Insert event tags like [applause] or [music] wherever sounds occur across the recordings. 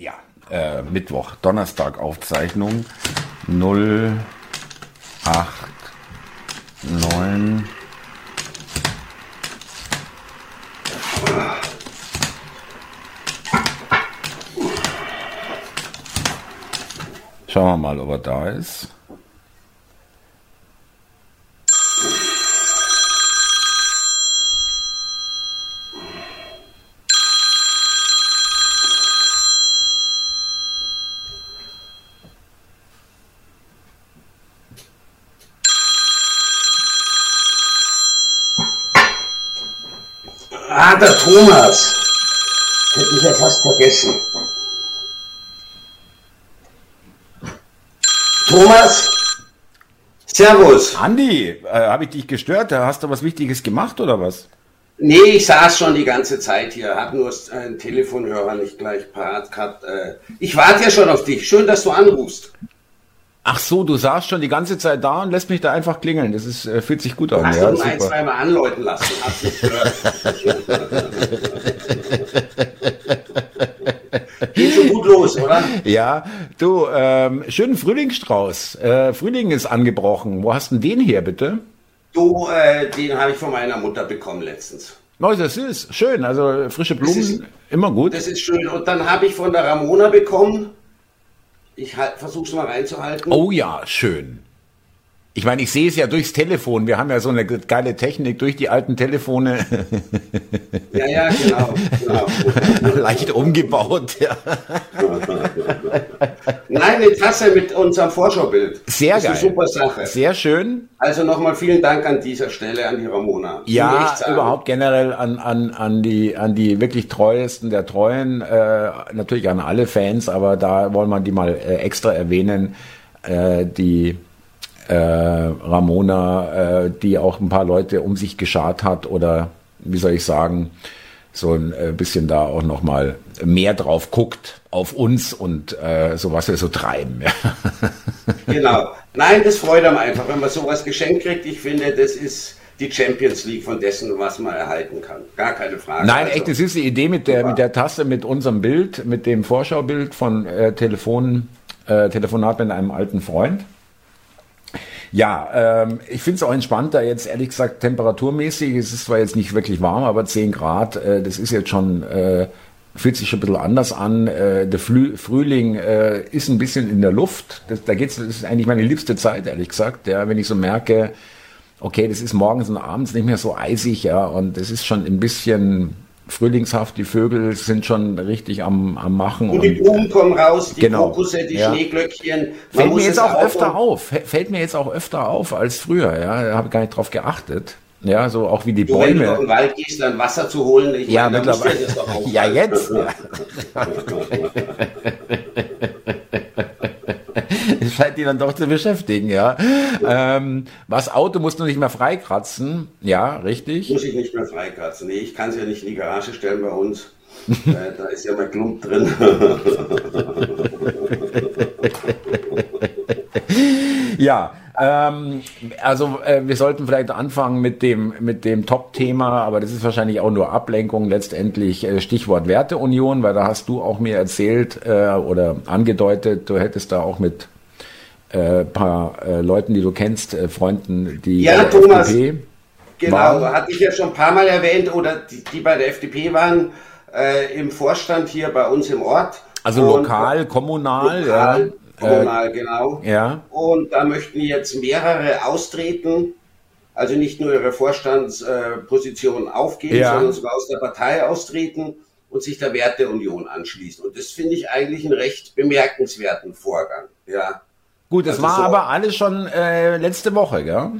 Ja, äh, Mittwoch, Donnerstag Aufzeichnung 0, 8, 9. Schauen wir mal, ob er da ist. Der Thomas. Hätte ich ja fast vergessen. Thomas? Servus. Andi, äh, habe ich dich gestört? Hast du was Wichtiges gemacht oder was? Nee, ich saß schon die ganze Zeit hier, hab nur einen Telefonhörer nicht gleich parat gehabt. Äh, ich warte ja schon auf dich. Schön, dass du anrufst. Ach so, du saßt schon die ganze Zeit da und lässt mich da einfach klingeln. Das ist, äh, fühlt sich gut an. Hast ja, du ein, super. zweimal anläuten lassen. [laughs] Geht schon gut los, oder? Ja, du, ähm, schönen Frühlingsstrauß. Äh, Frühling ist angebrochen. Wo hast du den her, bitte? Du, äh, den habe ich von meiner Mutter bekommen letztens. Oh, das ist schön. Also frische Blumen, ist- immer gut. Das ist schön. Und dann habe ich von der Ramona bekommen. Ich halt, versuche es mal reinzuhalten. Oh ja, schön. Ich meine, ich sehe es ja durchs Telefon. Wir haben ja so eine geile Technik durch die alten Telefone [laughs] Ja, ja, genau. genau. [laughs] leicht umgebaut. Ja. [laughs] Nein, eine Tasse mit unserem Vorschaubild. Sehr das ist geil. Eine super Sache. Sehr schön. Also nochmal vielen Dank an dieser Stelle an die Ramona. Ja, überhaupt generell an, an, an, die, an die wirklich treuesten der Treuen, äh, natürlich an alle Fans, aber da wollen wir die mal äh, extra erwähnen, äh, die äh, Ramona, äh, die auch ein paar Leute um sich geschart hat oder wie soll ich sagen, so ein äh, bisschen da auch nochmal mehr drauf guckt auf uns und äh, so was wir so treiben. Ja. [laughs] Genau. Nein, das freut einem einfach, wenn man sowas geschenkt kriegt. Ich finde, das ist die Champions League von dessen, was man erhalten kann. Gar keine Frage. Nein, Also, echt, das ist die Idee mit der, Super. mit der Tasse, mit unserem Bild, mit dem Vorschaubild von äh, Telefon, äh, Telefonat mit einem alten Freund. Ja, ähm, ich finde es auch entspannter jetzt, ehrlich gesagt, temperaturmäßig. Es ist zwar jetzt nicht wirklich warm, aber 10 Grad, äh, das ist jetzt schon, äh, fühlt sich schon ein bisschen anders an. Äh, der Flü Frühling äh, ist ein bisschen in der Luft. Das, da geht's, das ist eigentlich meine liebste Zeit, ehrlich gesagt. Ja, wenn ich so merke, okay, das ist morgens und abends nicht mehr so eisig, ja, und es ist schon ein bisschen frühlingshaft. Die Vögel sind schon richtig am, am Machen. Und die Blumen kommen raus, die Genau. Krokusse, die Ja. Schneeglöckchen. Man Fällt mir jetzt auch öfter und- auf. Fä- Fällt mir jetzt auch öfter auf als früher, ja. Da habe ich gar nicht drauf geachtet. Ja, so auch wie die Du, wenn du auf Bäume. den Wald gehst, dann Wasser zu holen, ich Ja, meine, mittlerweile. [laughs] Ja, jetzt. Ja. [laughs] [laughs] [laughs] Das scheint die dann doch zu beschäftigen, ja. Ähm, was Auto musst du nicht mehr freikratzen. Ja, richtig. Muss ich nicht mehr freikratzen. Nee, ich kann es ja nicht in die Garage stellen bei uns. äh, da ist ja mal Klump drin. [laughs] Ja, ähm, also äh, wir sollten vielleicht anfangen mit dem mit dem Top-Thema, aber das ist wahrscheinlich auch nur Ablenkung letztendlich. Äh, Stichwort Werteunion, weil da hast du auch mir erzählt äh, oder angedeutet, du hättest da auch mit äh, paar äh, Leuten, die du kennst, äh, Freunden, die Ja, bei der Thomas. FDP Genau, Warum? hatte ich ja schon ein paar Mal erwähnt, oder die, die bei der FDP waren, äh, im Vorstand hier bei uns im Ort. also Und- lokal, kommunal, Lokal, ja. Kommunal, genau. Äh, ja. Und da möchten jetzt mehrere austreten, also nicht nur ihre Vorstandsposition aufgeben, Ja. sondern sogar aus der Partei austreten und sich der Werteunion anschließen. Und das finde ich eigentlich einen recht bemerkenswerten Vorgang. Ja. Gut, das Also war so- aber alles schon äh, letzte Woche, gell?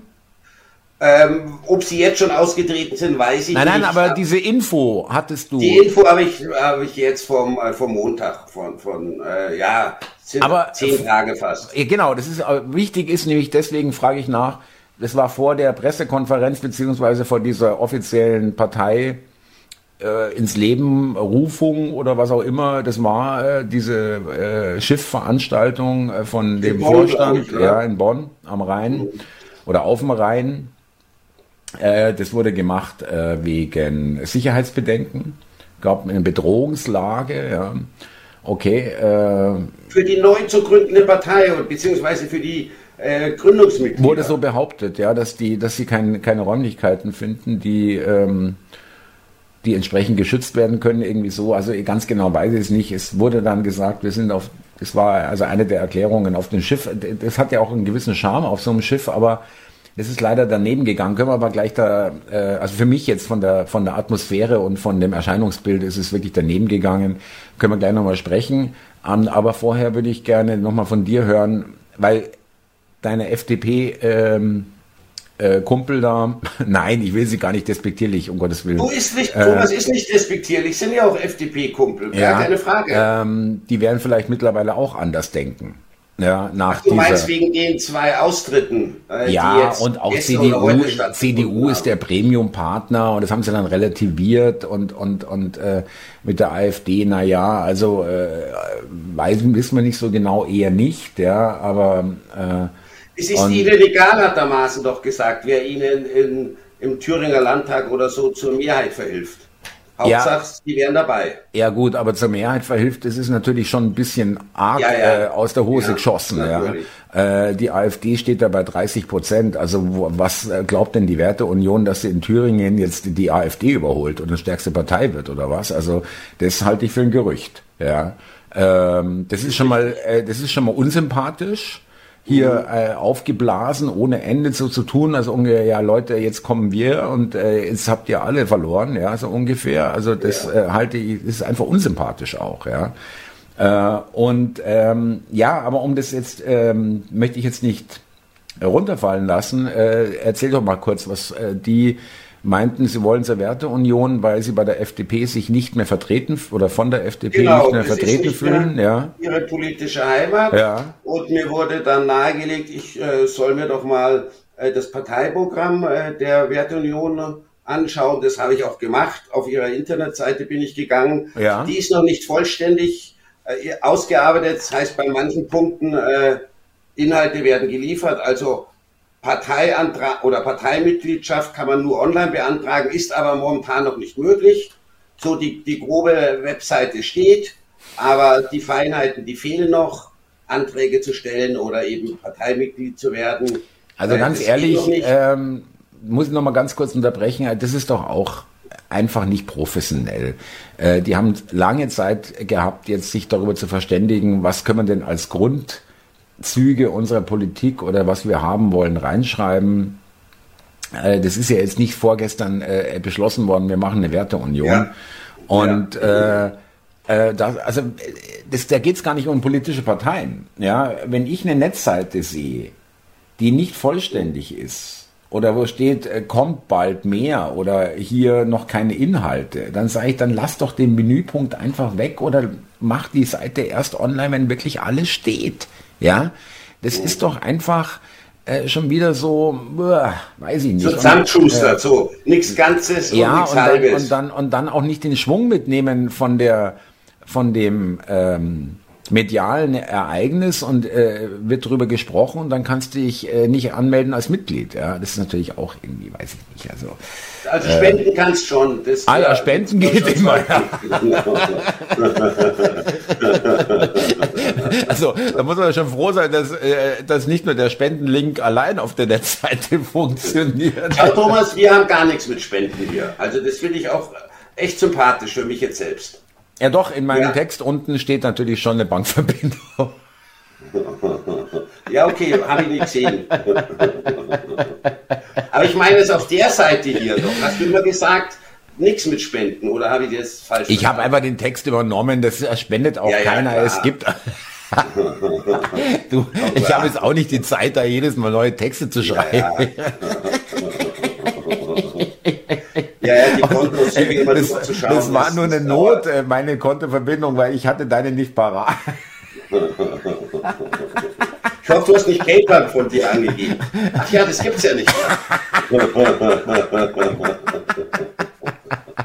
Ähm, ob sie jetzt schon ausgetreten sind, weiß ich Nein, nein, nicht. aber diese Info hattest du. Die Info habe ich, habe ich jetzt vom, äh, vom Montag, von, von äh, ja, sind Aber- zehn Tage fast. Ja, genau, das ist äh, wichtig ist nämlich deswegen frage ich nach. Das war vor der Pressekonferenz beziehungsweise vor dieser offiziellen Partei äh, ins Leben Rufung oder was auch immer. Das war äh, diese äh, Schiffveranstaltung äh, von dem Bonn, Vorstand, ich, ne? ja in Bonn am Rhein oder auf dem Rhein. Äh, das wurde gemacht äh, wegen Sicherheitsbedenken, gab eine Bedrohungslage, ja. okay. Äh, für die neu zu gründende Partei und beziehungsweise für die Gründungsmitglieder. Wurde so behauptet, ja, dass die, dass sie kein, keine Räumlichkeiten finden, die ähm, die entsprechend geschützt werden können, irgendwie so. Also ganz genau weiß ich es nicht. Es wurde dann gesagt, wir sind auf, das war also eine der Erklärungen auf dem Schiff. Das hat ja auch einen gewissen Charme auf so einem Schiff, aber es ist leider daneben gegangen. Können wir aber gleich da, äh, also für mich jetzt von der, von der Atmosphäre und von dem Erscheinungsbild ist es wirklich daneben gegangen. Können wir gleich nochmal sprechen. Um, aber vorher würde ich gerne nochmal von dir hören, weil deine FDP, ähm, äh, Kumpel da. [laughs] Nein, ich will sie gar nicht despektierlich, um Gottes Willen. Du ist nicht, Thomas äh, ist nicht despektierlich, sind ja auch FDP-Kumpel, ja, keine Frage. Ähm, die werden vielleicht mittlerweile auch anders denken. Ja, nach Ach, du dieser, meinst wegen den zwei Austritten? Äh, ja, und auch CDU, CDU ist der Premium-Partner und das haben sie dann relativiert und, und, und äh, mit der AfD, na ja, also äh, weiß, wissen wir nicht so genau, eher nicht, ja, aber äh, es ist Ihnen egal, hat der Maaßen doch gesagt, wer Ihnen in, im Thüringer Landtag oder so zur Mehrheit verhilft. Hauptsache, ja, die wären dabei. Ja gut, aber zur Mehrheit verhilft, das ist natürlich schon ein bisschen arg ja, ja. Äh, aus der Hose geschossen. Ja. Äh, die AfD steht da bei 30 Prozent. Also wo, was äh, glaubt denn die Werteunion, dass sie in Thüringen jetzt die AfD überholt und eine stärkste Partei wird oder was? Also das halte ich für ein Gerücht. Ja, ähm, das ist schon mal, äh, das ist schon mal unsympathisch hier äh, aufgeblasen, ohne Ende so zu tun, also ungefähr, ja Leute, jetzt kommen wir und äh, jetzt habt ihr alle verloren, ja, so ungefähr. Also das ja. äh, halte ich, ist einfach unsympathisch auch, ja. Äh, und ähm, ja, aber um das jetzt, ähm, möchte ich jetzt nicht runterfallen lassen, äh, erzähl doch mal kurz, was äh, die meinten, sie wollen zur Werteunion, weil sie bei der FDP sich nicht mehr vertreten oder von der FDP genau, nicht mehr vertreten nicht fühlen. Mehr ja. Ihre politische Heimat. Ja. Und mir wurde dann nahegelegt, ich äh, soll mir doch mal äh, das Parteiprogramm äh, der Werteunion anschauen. Das habe ich auch gemacht. Auf ihrer Internetseite bin ich gegangen. Ja. Die ist noch nicht vollständig äh, ausgearbeitet. Das heißt, bei manchen Punkten äh, Inhalte werden geliefert. Also Parteiantrag oder Parteimitgliedschaft kann man nur online beantragen, ist aber momentan noch nicht möglich. So die, die grobe Webseite steht, aber die Feinheiten, die fehlen noch, Anträge zu stellen oder eben Parteimitglied zu werden. Also äh, ganz ehrlich, ähm, muss ich noch mal ganz kurz unterbrechen. Das ist doch auch einfach nicht professionell. Äh, die haben lange Zeit gehabt, jetzt sich darüber zu verständigen, was können wir denn als Grund Züge unserer Politik oder was wir haben wollen reinschreiben. Äh, das ist ja jetzt nicht vorgestern äh, beschlossen worden, wir machen eine Werteunion. Ja. Und ja. Äh, äh, das, also das, da geht es gar nicht um politische Parteien. Ja, wenn ich eine Netzseite sehe, die nicht vollständig ist, oder wo steht, kommt bald mehr oder hier noch keine Inhalte, dann sage ich, dann lass doch den Menüpunkt einfach weg oder mach die Seite erst online, wenn wirklich alles steht. Ja, das ist doch einfach äh, schon wieder so, uh, weiß ich nicht. So Zusammenschuster, äh, so nichts Ganzes ja, und nichts Halbes. Dann, und, dann, und dann auch nicht den Schwung mitnehmen von der, von dem ähm, medialen Ereignis und äh, wird darüber gesprochen und dann kannst du dich äh, nicht anmelden als Mitglied. Ja, das ist natürlich auch irgendwie, weiß ich nicht. Also, also spenden äh, kannst schon. Das, ah ja, spenden geht immer. Ja. [laughs] also da muss man schon froh sein, dass, äh, dass nicht nur der Spendenlink allein auf der Netzseite [laughs] funktioniert. Ja, Thomas, wir haben gar nichts mit Spenden hier. Also das finde ich auch echt sympathisch für mich jetzt selbst. Ja, doch, in meinem ja. Text unten steht natürlich schon eine Bankverbindung. [laughs] Ja, okay, habe ich nicht gesehen. [laughs] Aber ich meine es auf der Seite hier doch. Hast du immer gesagt, nichts mit Spenden oder habe ich das falsch Ich habe einfach den Text übernommen, das spendet auch ja, keiner. Ja, es gibt. [laughs] du, ich habe jetzt auch nicht die Zeit, da jedes Mal neue Texte zu schreiben. Ja, ja, die Kontos immer das, durchzuschauen. Das war nur eine Not, äh, meine Kontoverbindung, weil ich hatte deine nicht parat. Ich hoffe, du hast nicht PayPal von dir angegeben. Ach ja, das gibt's ja nicht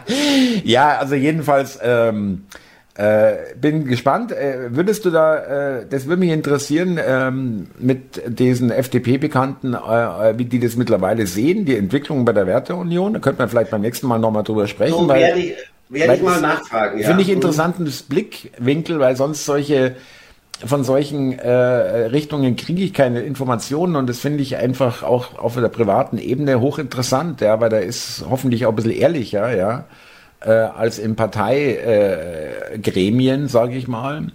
[laughs] ja, also jedenfalls ähm, äh, bin gespannt. Äh, würdest du da, äh, das würde mich interessieren, ähm, mit diesen FDP-Bekannten, äh, äh, wie die das mittlerweile sehen, die Entwicklung bei der Werteunion. Da könnte man vielleicht beim nächsten Mal nochmal drüber sprechen. So werde ich, Werde ich mal nachfragen, ja. Finde ich interessantes Blickwinkel, weil sonst solche von solchen äh, Richtungen kriege ich keine Informationen und das finde ich einfach auch auf der privaten Ebene hochinteressant, ja, weil da ist hoffentlich auch ein bisschen ehrlicher, ja, äh, als in Parteigremien, äh, sage ich mal.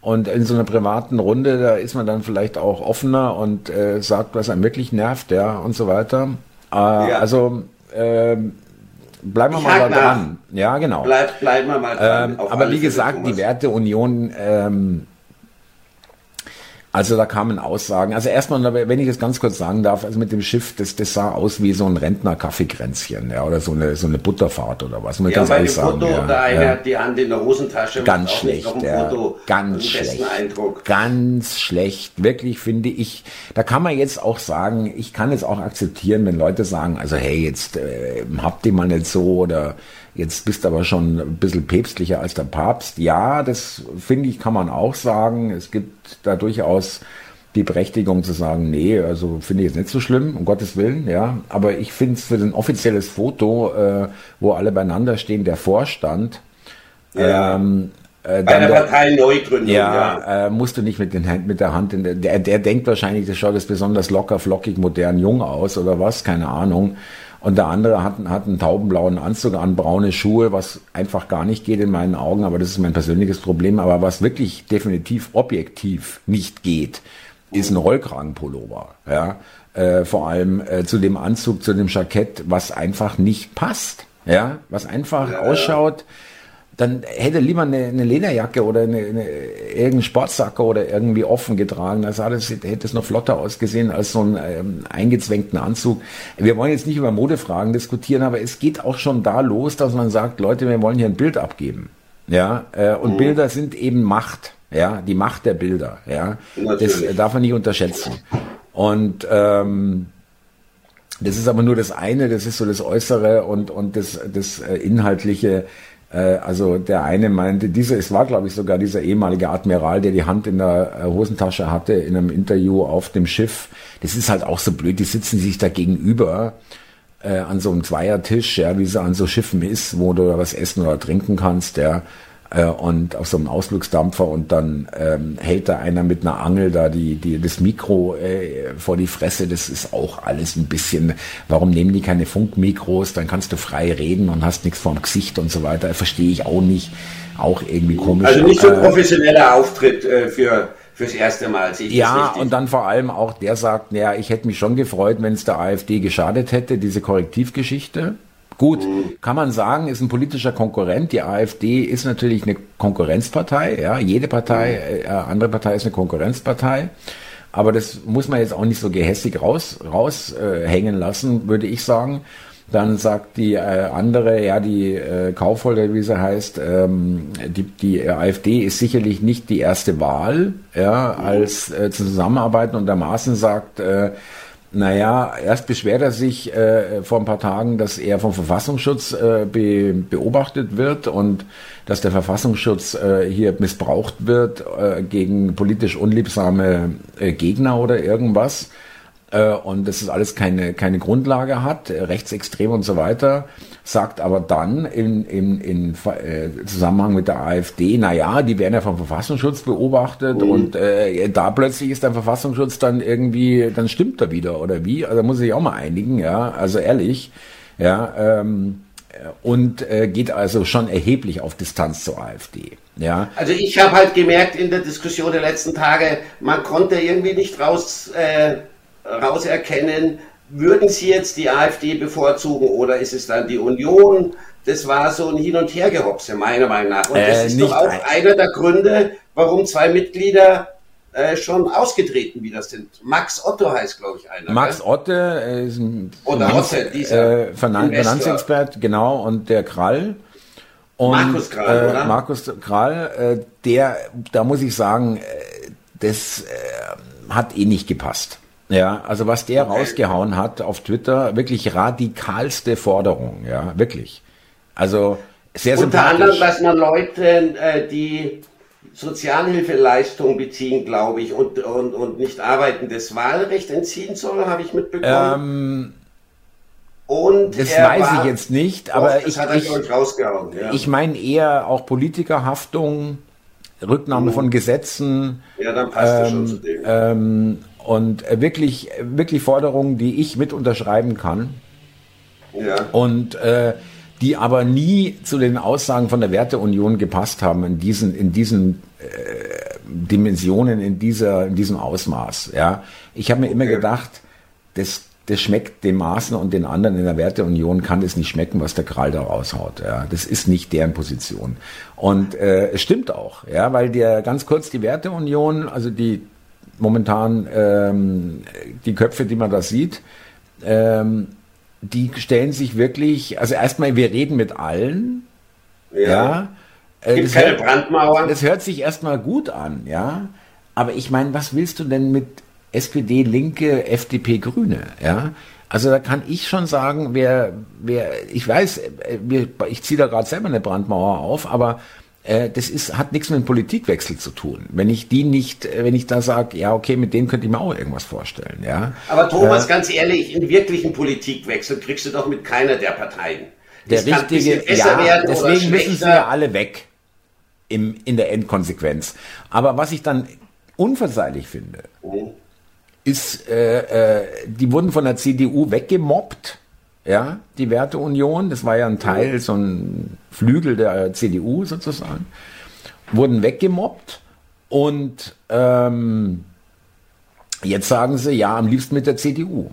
Und in so einer privaten Runde, da ist man dann vielleicht auch offener und äh, sagt, was einem wirklich nervt, ja, und so weiter. Äh, ja. Also äh, bleiben wir ich mal da dran. Ja, genau. Bleib, bleiben wir mal dran. Ähm, aber wie gesagt, die Werteunion ähm, also da kamen Aussagen. Also erstmal, wenn ich das ganz kurz sagen darf, also mit dem Schiff, das, das sah aus wie so ein Rentner-Kaffeekränzchen, ja, oder so eine, so eine Butterfahrt oder was. Muss ja, ganz bei dem sagen, Foto, ja, da einer ja. die Hand in der Hosentasche. Ganz schlecht, ja, Foto, ganz schlecht. Eindruck. Ganz schlecht, wirklich finde ich. Da kann man jetzt auch sagen, ich kann es auch akzeptieren, wenn Leute sagen, also hey, jetzt äh, habt ihr mal nicht so oder Jetzt bist du aber schon ein bisschen päpstlicher als der Papst. Ja, das finde ich, kann man auch sagen. Es gibt da durchaus die Berechtigung zu sagen, nee, also finde ich jetzt nicht so schlimm, um Gottes Willen, ja. Aber ich finde es für ein offizielles Foto, äh, wo alle beieinander stehen, der Vorstand, ja. ähm, äh, Bei der Partei Neugründung, ja. ja. Äh, musst du nicht mit, den, mit der Hand in der, der, der denkt wahrscheinlich, das schaut jetzt besonders locker, flockig, modern, jung aus oder was, keine Ahnung. Und der andere hat, hat einen taubenblauen Anzug an, braune Schuhe, was einfach gar nicht geht in meinen Augen, aber das ist mein persönliches Problem. Aber was wirklich definitiv objektiv nicht geht, ist ein Rollkragenpullover. Ja? Äh, vor allem äh, zu dem Anzug, zu dem Jackett, was einfach nicht passt. Ja, was einfach ja, ausschaut. Ja dann hätte lieber eine, eine Lederjacke oder eine, eine, irgendeinen Sportsacker oder irgendwie offen getragen. Das alles, hätte es noch flotter ausgesehen als so einen ähm, eingezwängten Anzug. Wir wollen jetzt nicht über Modefragen diskutieren, aber es geht auch schon da los, dass man sagt, Leute, wir wollen hier ein Bild abgeben. Ja, äh, und mhm. Bilder sind eben Macht. Ja, die Macht der Bilder. Ja, Natürlich. das darf man nicht unterschätzen. Und ähm, das ist aber nur das eine, das ist so das Äußere und, und das, das äh, Inhaltliche also der eine meinte, dieser, es war glaube ich sogar dieser ehemalige Admiral, der die Hand in der äh, Hosentasche hatte in einem Interview auf dem Schiff. Das ist halt auch so blöd, die sitzen sich da gegenüber äh, an so einem Zweiertisch, ja, wie es an so Schiffen ist, wo du was essen oder trinken kannst, ja äh, und auf so einem Ausflugsdampfer und dann ähm, hält da einer mit einer Angel da die, die, das Mikro äh, vor die Fresse. Das ist auch alles ein bisschen, warum nehmen die keine Funkmikros? Dann kannst du frei reden und hast nichts vorm Gesicht und so weiter. Verstehe ich auch nicht. Auch irgendwie komisch. Also nicht so ein professioneller Auftritt äh, für fürs erste Mal. Sehe ich ja, und dann vor allem auch der sagt, naja, ich hätte mich schon gefreut, wenn es der AfD geschadet hätte, diese Korrektivgeschichte. Gut, kann man sagen, ist ein politischer Konkurrent. Die AfD ist natürlich eine Konkurrenzpartei. Ja, jede Partei, äh, andere Partei ist eine Konkurrenzpartei. Aber das muss man jetzt auch nicht so gehässig raus, raushängen äh, lassen, würde ich sagen. Dann sagt die äh, andere, ja, die äh, Kaufholder, wie sie heißt, ähm, die, die AfD ist sicherlich nicht die erste Wahl, ja, als äh, zusammenarbeiten und der Maßen sagt, äh, naja, erst beschwert er sich äh, vor ein paar Tagen, dass er vom Verfassungsschutz äh, be beobachtet wird und dass der Verfassungsschutz äh, hier missbraucht wird äh, gegen politisch unliebsame äh, Gegner oder irgendwas äh, und dass es alles keine, keine Grundlage hat, äh, rechtsextrem und so weiter, sagt aber dann in, in, in äh, Zusammenhang mit der AfD, na ja, die werden ja vom Verfassungsschutz beobachtet mhm. und äh, da plötzlich ist der Verfassungsschutz dann irgendwie, dann stimmt er wieder oder wie? Also muss ich auch mal einigen, ja, also ehrlich, ja, ähm, und äh, geht also schon erheblich auf Distanz zur AfD. Ja. Also ich habe halt gemerkt in der Diskussion der letzten Tage, man konnte irgendwie nicht raus äh, rauserkennen, würden Sie jetzt die AfD bevorzugen oder ist es dann die Union? Das war so ein Hin- und Hergehopse, meiner Meinung nach. Und das äh, ist doch auch ein. einer der Gründe, warum zwei Mitglieder äh, schon ausgetreten wieder sind. Max Otto heißt, glaube ich, einer. Max gell? Otte äh, ist ein Oder Finanz, Otte, dieser äh, Finanzexpert, genau, und der Krall. Und, Markus Krall, äh, oder? Markus Krall, äh, der, da muss ich sagen, äh, das äh, hat eh nicht gepasst. Ja, also was der okay. rausgehauen hat auf Twitter, wirklich radikalste Forderung, ja, wirklich. Also sehr Unter sympathisch. Unter anderem, dass man Leute, äh, die Sozialhilfeleistung beziehen, glaube ich, und, und, und nicht arbeiten, das Wahlrecht entziehen soll, habe ich mitbekommen. Ähm, Und das weiß war, ich jetzt nicht, aber doch, ich, ich, ja. ich meine eher auch Politikerhaftung, Rücknahme mhm. von Gesetzen. Ja, dann passt ähm, das schon zu dem. Ähm, und wirklich, wirklich Forderungen, die ich mit unterschreiben kann. Ja. Und äh, die aber nie zu den Aussagen von der Werteunion gepasst haben in diesen, in diesen äh, Dimensionen, in dieser, in diesem Ausmaß. Ja, ich habe mir okay. immer gedacht, das, das schmeckt den Maßen und den anderen in der Werteunion kann es nicht schmecken, was der Kral da raushaut. Ja, das ist nicht deren Position. Und äh, es stimmt auch, ja, weil der ganz kurz die Werteunion, also die momentan ähm, die Köpfe, die man da sieht, ähm, die stellen sich wirklich, also erstmal, wir reden mit allen. Ja. ja. Äh, Gibt keine hört, Brandmauern. Das hört sich erstmal gut an, ja. Aber ich meine, was willst du denn mit SPD, Linke, FDP, Grüne, ja? Also da kann ich schon sagen, wer, wer, ich weiß, äh, ich ziehe da gerade selber eine Brandmauer auf, aber das ist, hat nichts mit dem Politikwechsel zu tun. Wenn ich die nicht, äh, wenn ich da sage, ja, okay, mit denen könnte ich mir auch irgendwas vorstellen, ja. Aber Thomas, äh, ganz ehrlich, in wirklichen Politikwechsel kriegst du doch mit keiner der Parteien. Der das richtige, ja, deswegen müssen sie ja alle weg im, in der Endkonsequenz. Aber was ich dann unverzeihlich finde, mhm. ist, äh, äh, die wurden von der CDU weggemobbt ja, die Werteunion, das war ja ein Teil, so ein Flügel der CDU sozusagen, wurden weggemobbt und ähm, jetzt sagen sie, ja, am liebsten mit der CDU.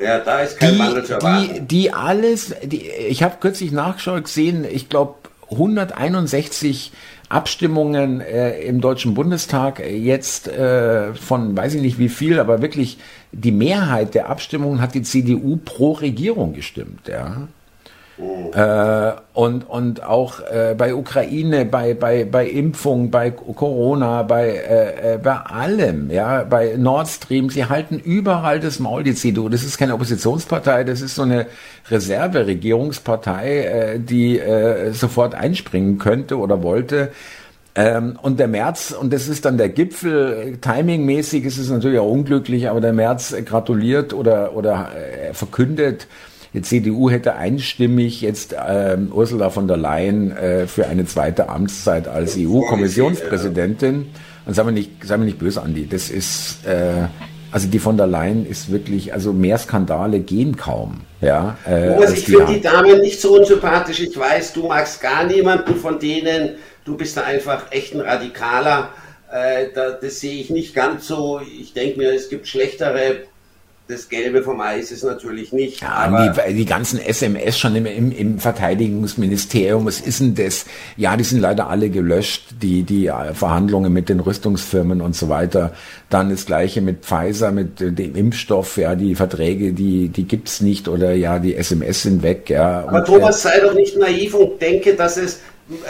Ja, da ist kein die, Mangel zu erwarten. Die, die alles, die, ich habe kürzlich nachgeschaut gesehen, ich glaube 161 Abstimmungen äh, im Deutschen Bundestag jetzt äh, von, weiß ich nicht wie viel, aber wirklich die Mehrheit der Abstimmungen hat die CDU pro Regierung gestimmt, ja. Oh. Äh, und, und auch äh, bei Ukraine, bei, bei, bei Impfung, bei Corona, bei, äh, äh, bei allem, ja, bei Nord Stream, sie halten überall das Maul, die CDU. Das ist keine Oppositionspartei, das ist so eine Reserveregierungspartei, äh, die äh, sofort einspringen könnte oder wollte. Ähm, und der März, und das ist dann der Gipfel, timingmäßig ist es natürlich auch unglücklich, aber der März gratuliert oder, oder äh, verkündet, die CDU hätte einstimmig jetzt ähm, Ursula von der Leyen äh, für eine zweite Amtszeit als EU-Kommissionspräsidentin. Und sagen wir nicht, sagen wir nicht böse, Andi, das ist, äh, also die von der Leyen ist wirklich, also mehr Skandale gehen kaum. Ja, äh, Boris, ich finde die Dame nicht so unsympathisch. Ich weiß, du magst gar niemanden von denen. Du bist da einfach echt ein Radikaler. Äh, da, das sehe ich nicht ganz so. Ich denke mir, es gibt schlechtere das Gelbe vom Eis ist natürlich nicht. Ja, aber die, die ganzen SMS schon im, im, im, Verteidigungsministerium, was ist denn das? Ja, die sind leider alle gelöscht, die, die Verhandlungen mit den Rüstungsfirmen und so weiter. Dann das Gleiche mit Pfizer, mit dem Impfstoff, ja, die Verträge, die, die gibt's nicht oder ja, die SMS sind weg, ja. Aber und, Thomas, äh, sei doch nicht naiv und denke, dass es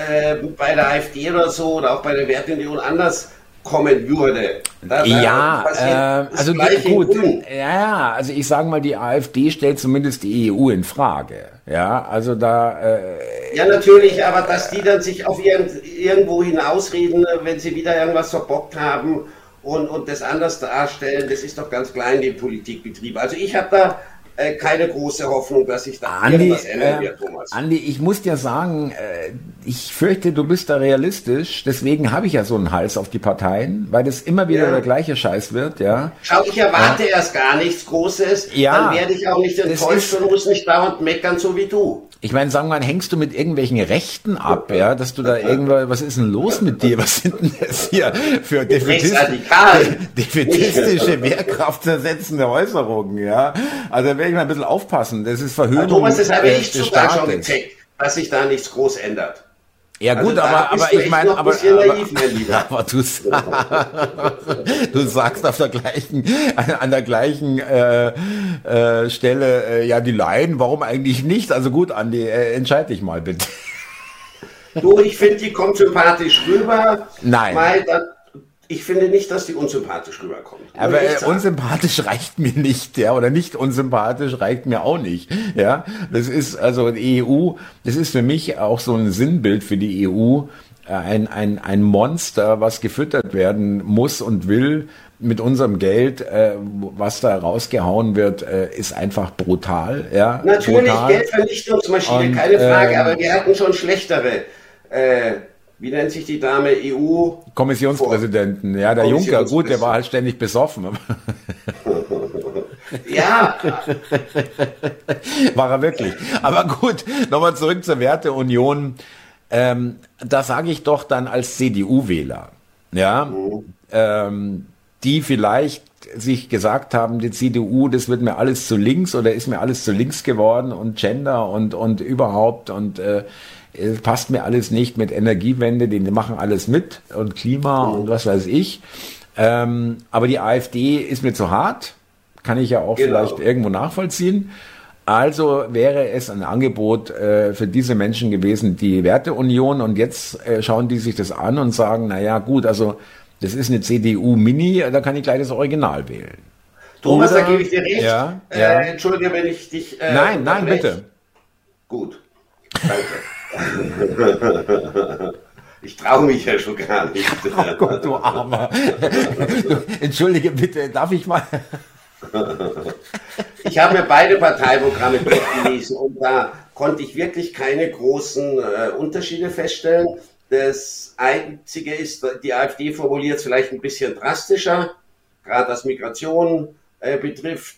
äh, bei der AfD oder so oder auch bei der Wertunion anders kommen würde. Da, ja, äh, also gut, ja, ja, also ich sage mal, die AfD stellt zumindest die EU in Frage. Ja, also da. Äh, ja, natürlich, aber dass die dann sich auf irgend, irgendwo hinausreden, wenn sie wieder irgendwas verbockt haben und, und das anders darstellen, das ist doch ganz klein, den Politikbetrieb. Also ich habe da äh, keine große Hoffnung, dass sich da Andi, irgendwas ändern äh, wird, Thomas. Andi, ich muss dir sagen, äh, ich fürchte, du bist da realistisch, deswegen habe ich ja so einen Hals auf die Parteien, weil das immer wieder ja. der gleiche Scheiß wird, ja. Schau, ich erwarte ja. erst gar nichts Großes, ja, dann werde ich auch nicht enttäuscht und muss nicht dauernd meckern, so wie du. Ich meine, sagen wir mal, hängst du mit irgendwelchen Rechten ab, ja, dass du da irgendwo, was ist denn los mit dir? Was sind denn das hier für defetistische, wehrkraftzersetzende Äußerungen, ja? Also da werde ich mal ein bisschen aufpassen. Das ist Verhöhnung. Thomas, das habe ich sogar schon gecheckt, dass sich da nichts groß ändert. Ja also gut, aber, aber ich meine, aber, aber, aber du, [laughs] du sagst auf der gleichen, an der gleichen äh, äh, Stelle, äh, ja die Laien, warum eigentlich nicht? Also gut, Andi, äh, entscheid dich mal bitte. Du, ich finde, die kommt sympathisch rüber. Nein. Mal, dann, ich finde nicht, dass die unsympathisch rüberkommt. Aber äh, unsympathisch [laughs] reicht mir nicht, ja, oder nicht unsympathisch reicht mir auch nicht, ja. Das ist also die EU, das ist für mich auch so ein Sinnbild für die EU. ein, ein, ein Monster, was gefüttert werden muss und will mit unserem Geld, äh, was da rausgehauen wird, äh, ist einfach brutal. Ja, Natürlich, brutal. Geldvernichtungsmaschine, keine Frage, ähm, aber wir hatten schon schlechtere. Äh, wie nennt sich die Dame EU? Kommissionspräsidenten, ja, der Juncker, gut, der war halt ständig besoffen. [laughs] ja. [laughs] war er wirklich. Aber gut, nochmal zurück zur Werteunion. Ähm, da sage ich doch dann als CDU-Wähler, ja, mhm. ähm, die vielleicht sich gesagt haben, die CDU, das wird mir alles zu links oder ist mir alles zu links geworden und Gender und, und überhaupt und äh, passt mir alles nicht mit Energiewende, die machen alles mit und Klima und was weiß ich. Ähm, aber die AfD ist mir zu hart, kann ich ja auch genau. vielleicht irgendwo nachvollziehen. Also wäre es ein Angebot äh, für diese Menschen gewesen, die Werteunion. Und jetzt äh, schauen die sich das an und sagen, na ja, gut, also das ist eine CDU-Mini, da kann ich gleich das Original wählen. Thomas, Oder, da gebe ich dir recht. Ja, äh, ja. Entschuldige, wenn ich dich. Äh, nein, nein, bitte. Gut. Danke. [laughs] Ich traue mich ja schon gar nicht. [laughs] Oh Gott, du Armer. Entschuldige bitte, darf ich mal? Ich habe mir beide Parteiprogramme durchgelesen und da konnte ich wirklich keine großen äh, Unterschiede feststellen. Das Einzige ist, die AfD formuliert es vielleicht ein bisschen drastischer, gerade was Migration äh, betrifft.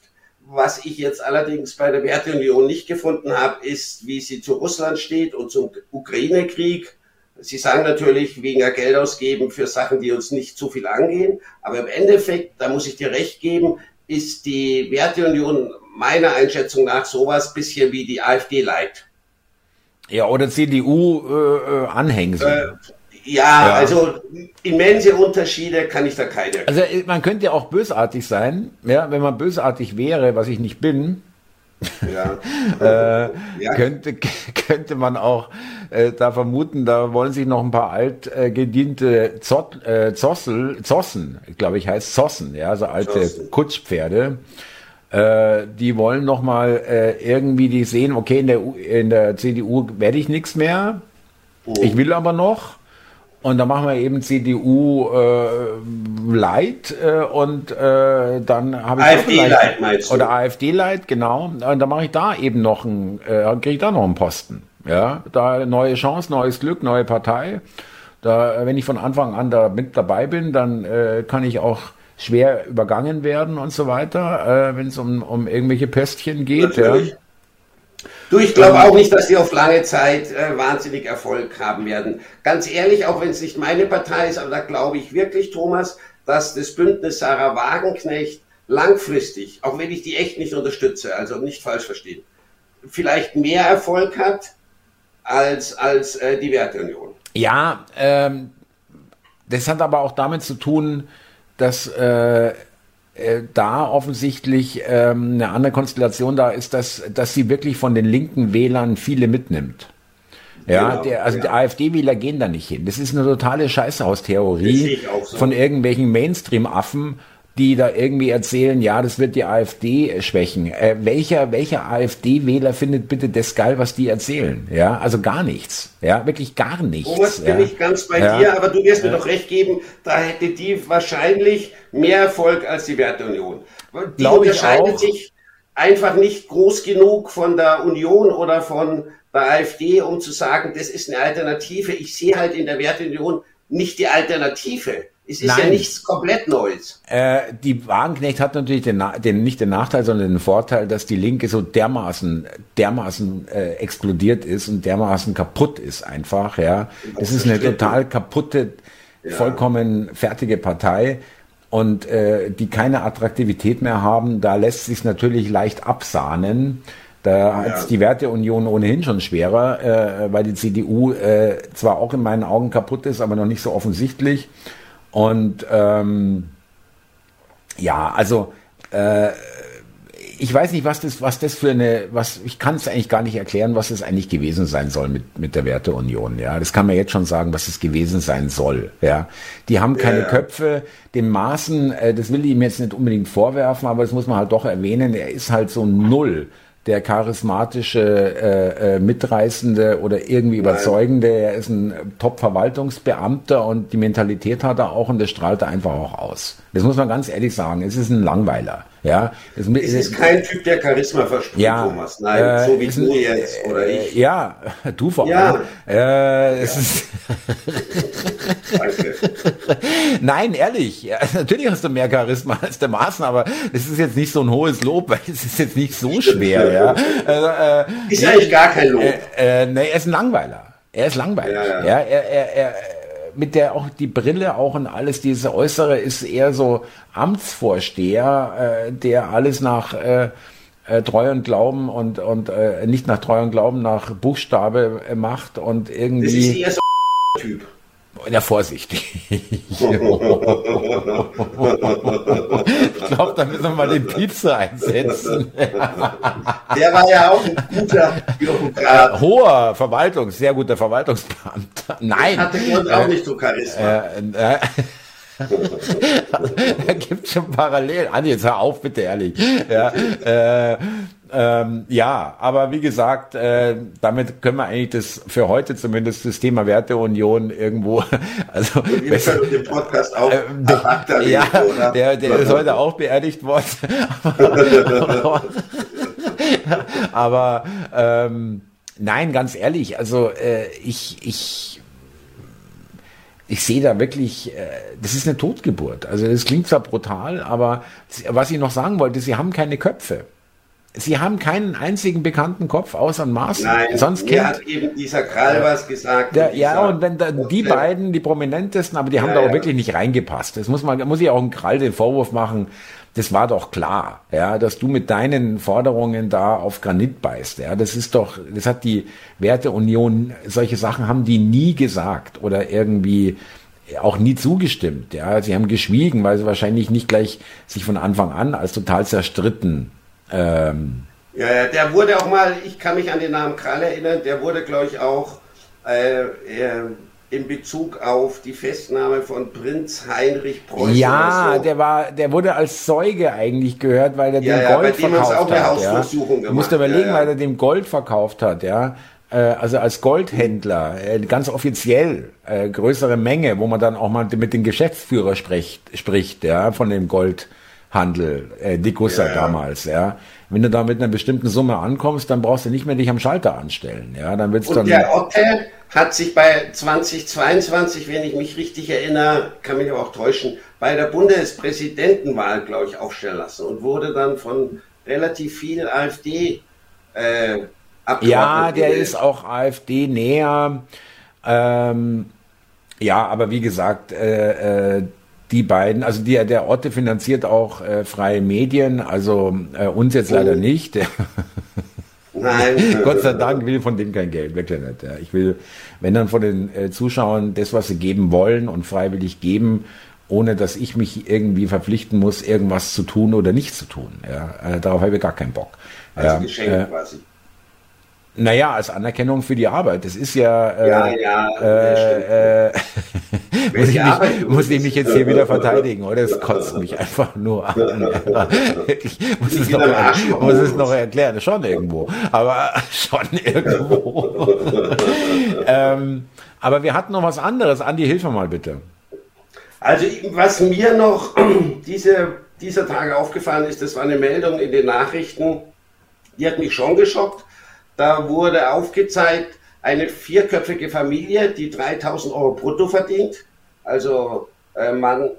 Was ich jetzt allerdings bei der Werteunion nicht gefunden habe, ist, wie sie zu Russland steht und zum Ukraine-Krieg. Sie sagen natürlich, weniger Geld ausgeben für Sachen, die uns nicht zu viel angehen. Aber im Endeffekt, da muss ich dir recht geben, ist die Werteunion meiner Einschätzung nach sowas bisschen wie die AfD leid. Ja, oder CDU-Anhängsel. Äh, äh, ja, ja, also immense Unterschiede kann ich da keine. Also äh, man könnte ja auch bösartig sein, ja, wenn man bösartig wäre, was ich nicht bin. Ja. [laughs] äh, ja. Könnte, [laughs] könnte man auch äh, da vermuten, da wollen sich noch ein paar alt äh, Zott, äh, Zossel, Zossen, glaube ich heißt Zossen, ja, so alte Zossen. Kutschpferde, äh, die wollen noch mal äh, irgendwie die sehen, okay, in der, in der CDU werde ich nichts mehr, oh. ich will aber noch und dann machen wir eben CDU äh, Light äh, und äh, dann habe ich AfD Light meinst du? Oder AfD Light, genau. Und dann mache ich da eben noch einen, äh, kriege ich da noch einen Posten. Ja, da neue Chance, neues Glück, neue Partei. Da, wenn ich von Anfang an da mit dabei bin, dann äh, kann ich auch schwer übergangen werden und so weiter, äh, wenn es um, um irgendwelche Pöstchen geht. Natürlich. Ja. Du, ich glaube auch nicht, dass die auf lange Zeit äh, wahnsinnig Erfolg haben werden. Ganz ehrlich, auch wenn es nicht meine Partei ist, aber da glaube ich wirklich, Thomas, dass das Bündnis Sarah Wagenknecht langfristig, auch wenn ich die echt nicht unterstütze, also nicht falsch verstehen, vielleicht mehr Erfolg hat als, als äh, die Werteunion. Ja, ähm, das hat aber auch damit zu tun, dass äh, äh, da offensichtlich ähm, eine andere Konstellation da ist, dass, dass sie wirklich von den linken Wählern viele mitnimmt. Ja, genau, der, also ja. die AfD-Wähler gehen da nicht hin. Das ist eine totale Scheißhaustheorie so. von irgendwelchen Mainstream-Affen, die da irgendwie erzählen, ja, das wird die AfD schwächen. Äh, welcher welcher AfD-Wähler findet bitte das geil, was die erzählen? Ja, also gar nichts. Ja, wirklich gar nichts. Thomas, ja. bin ich ganz bei ja. dir, aber du wirst mir doch recht geben, da hätte die wahrscheinlich mehr Erfolg als die Werteunion. Die Glaube unterscheidet sich einfach nicht groß genug von der Union oder von der AfD, um zu sagen, das ist eine Alternative. Ich sehe halt in der Werteunion nicht die Alternative. Es ist Nein. ja nichts komplett Neues. Äh, die Wagenknecht hat natürlich den, den, nicht den Nachteil, sondern den Vorteil, dass die Linke so dermaßen, dermaßen äh, explodiert ist und dermaßen kaputt ist einfach. Ja, das, das ist eine total kaputte, ja. vollkommen fertige Partei und äh, die keine Attraktivität mehr haben. Da lässt sich natürlich leicht absahnen. Da ja. hat die Werteunion ohnehin schon schwerer, äh, weil die CDU äh, zwar auch in meinen Augen kaputt ist, aber noch nicht so offensichtlich. Und ähm, ja, also äh, ich weiß nicht, was das, was das für eine, was ich kann es eigentlich gar nicht erklären, was es eigentlich gewesen sein soll mit mit der Werteunion. Ja, das kann man jetzt schon sagen, was es gewesen sein soll. Ja, die haben keine ja. Köpfe. Dem Maßen, äh, das will ich ihm jetzt nicht unbedingt vorwerfen, aber das muss man halt doch erwähnen. Er ist halt so null der charismatische, äh, äh, mitreißende oder irgendwie überzeugende. Er ist ein Top-Verwaltungsbeamter und die Mentalität hat er auch und das strahlt er einfach auch aus. Das muss man ganz ehrlich sagen. Es ist ein Langweiler. Ja, es, es ist kein Typ, der Charisma verspricht, ja, Thomas. Nein, äh, so wie du jetzt oder ich. Ja, [laughs] du vor allem. Ja. Äh, [laughs] ja. Danke. [laughs] Nein, ehrlich. Ja, natürlich hast du mehr Charisma als der Maaßen, aber es ist jetzt nicht so ein hohes Lob, weil es ist jetzt nicht so schwer. ja. Äh, äh, ist eigentlich gar kein Lob. Äh, äh, nee, er ist ein Langweiler. Er ist langweilig. Ja, ja. ja er, er, er, mit der auch die Brille auch und alles, diese Äußere ist eher so Amtsvorsteher, äh, der alles nach äh, äh, Treu und Glauben und, und äh, nicht nach Treu und Glauben, nach Buchstabe äh, macht und irgendwie. Das ist eher so Typ. Ja, vorsichtig. [laughs] ich glaube, da müssen wir mal den Pizza einsetzen. [laughs] Der war ja auch ein guter Bürokrat. Äh, hoher Verwaltungs, sehr guter Verwaltungsbeamter. Nein. Hatte Grund auch nicht so Charisma. Äh, äh, [laughs] da gibt es schon Parallelen. Andi, jetzt hör auf, bitte, ehrlich. Ja, äh, ähm, ja, aber wie gesagt, äh, damit können wir eigentlich das für heute zumindest das Thema Werteunion irgendwo. [laughs] Also wir können den Podcast auch äh, der, [laughs] ja, oder? der, der ist heute auch beerdigt worden. [laughs] aber ähm, nein, ganz ehrlich, also äh, ich ich ich sehe da wirklich, äh, das ist eine Totgeburt. Also das klingt zwar brutal, aber was ich noch sagen wollte, sie haben keine Köpfe. Sie haben keinen einzigen bekannten Kopf außer Mars. Nein, sonst kennt hat eben dieser Krall was gesagt. Der, ja, und wenn da, die beiden, die prominentesten, aber die ja, haben da auch ja. wirklich nicht reingepasst. Das muss man, muss ich auch einen Krall den Vorwurf machen. Das war doch klar, ja, dass du mit deinen Forderungen da auf Granit beißt. Ja, das ist doch, das hat die Werteunion, solche Sachen haben die nie gesagt oder irgendwie auch nie zugestimmt. Ja, sie haben geschwiegen, weil sie wahrscheinlich nicht gleich sich von Anfang an als total zerstritten ähm, ja, der wurde auch mal, ich kann mich an den Namen Krall erinnern, der wurde, glaube ich, auch äh, äh, in Bezug auf die Festnahme von Prinz Heinrich Preußen. Ja, so. der war, der wurde als Zeuge eigentlich gehört, weil er ja, dem ja, Gold verkauft auch hat. Ja. Musste überlegen, ja, weil er dem Gold verkauft hat, ja. Äh, also als Goldhändler, äh, ganz offiziell, äh, größere Menge, wo man dann auch mal mit dem Geschäftsführer spricht, spricht, ja, von dem Gold. Handel, äh, Dickusser ja, damals, ja. Wenn du da mit einer bestimmten Summe ankommst, dann brauchst du nicht mehr dich am Schalter anstellen, ja. Dann wird's Und dann. Der Otto hat sich bei 2022, wenn ich mich richtig erinnere, kann mich aber auch täuschen, bei der Bundespräsidentenwahl, glaube ich, aufstellen lassen und wurde dann von relativ viel AfD äh, Ja, der ist auch AfD näher. Ähm, ja, aber wie gesagt, äh, äh, die beiden, also die, der Otte finanziert auch äh, freie Medien, also äh, uns jetzt leider oh. nicht. [laughs] Nein. Gott sei Dank will von denen kein Geld, wirklich nicht. Ja. Ich will, wenn dann von den äh, Zuschauern das, was sie geben wollen und freiwillig geben, ohne dass ich mich irgendwie verpflichten muss, irgendwas zu tun oder nicht zu tun. Ja. Äh, darauf habe ich gar keinen Bock. Als ja, Geschenk äh, quasi. Naja, als Anerkennung für die Arbeit. Das ist ja. Äh, ja, ja. Äh, äh, [laughs] muss, ich mich, muss ich mich jetzt hier wieder verteidigen, oder? Es [laughs] kotzt mich einfach nur an. [laughs] ich muss, es noch, muss es noch erklären. Schon irgendwo. Aber schon irgendwo. ähm, aber wir hatten noch was anderes. Andi, hilf mir mal bitte. Also, was mir noch [clears throat] diese, dieser Tage aufgefallen ist, das war eine Meldung in den Nachrichten, die hat mich schon geschockt da wurde aufgezeigt, eine vierköpfige Familie, die 3000 Euro brutto verdient. Also äh, Mann,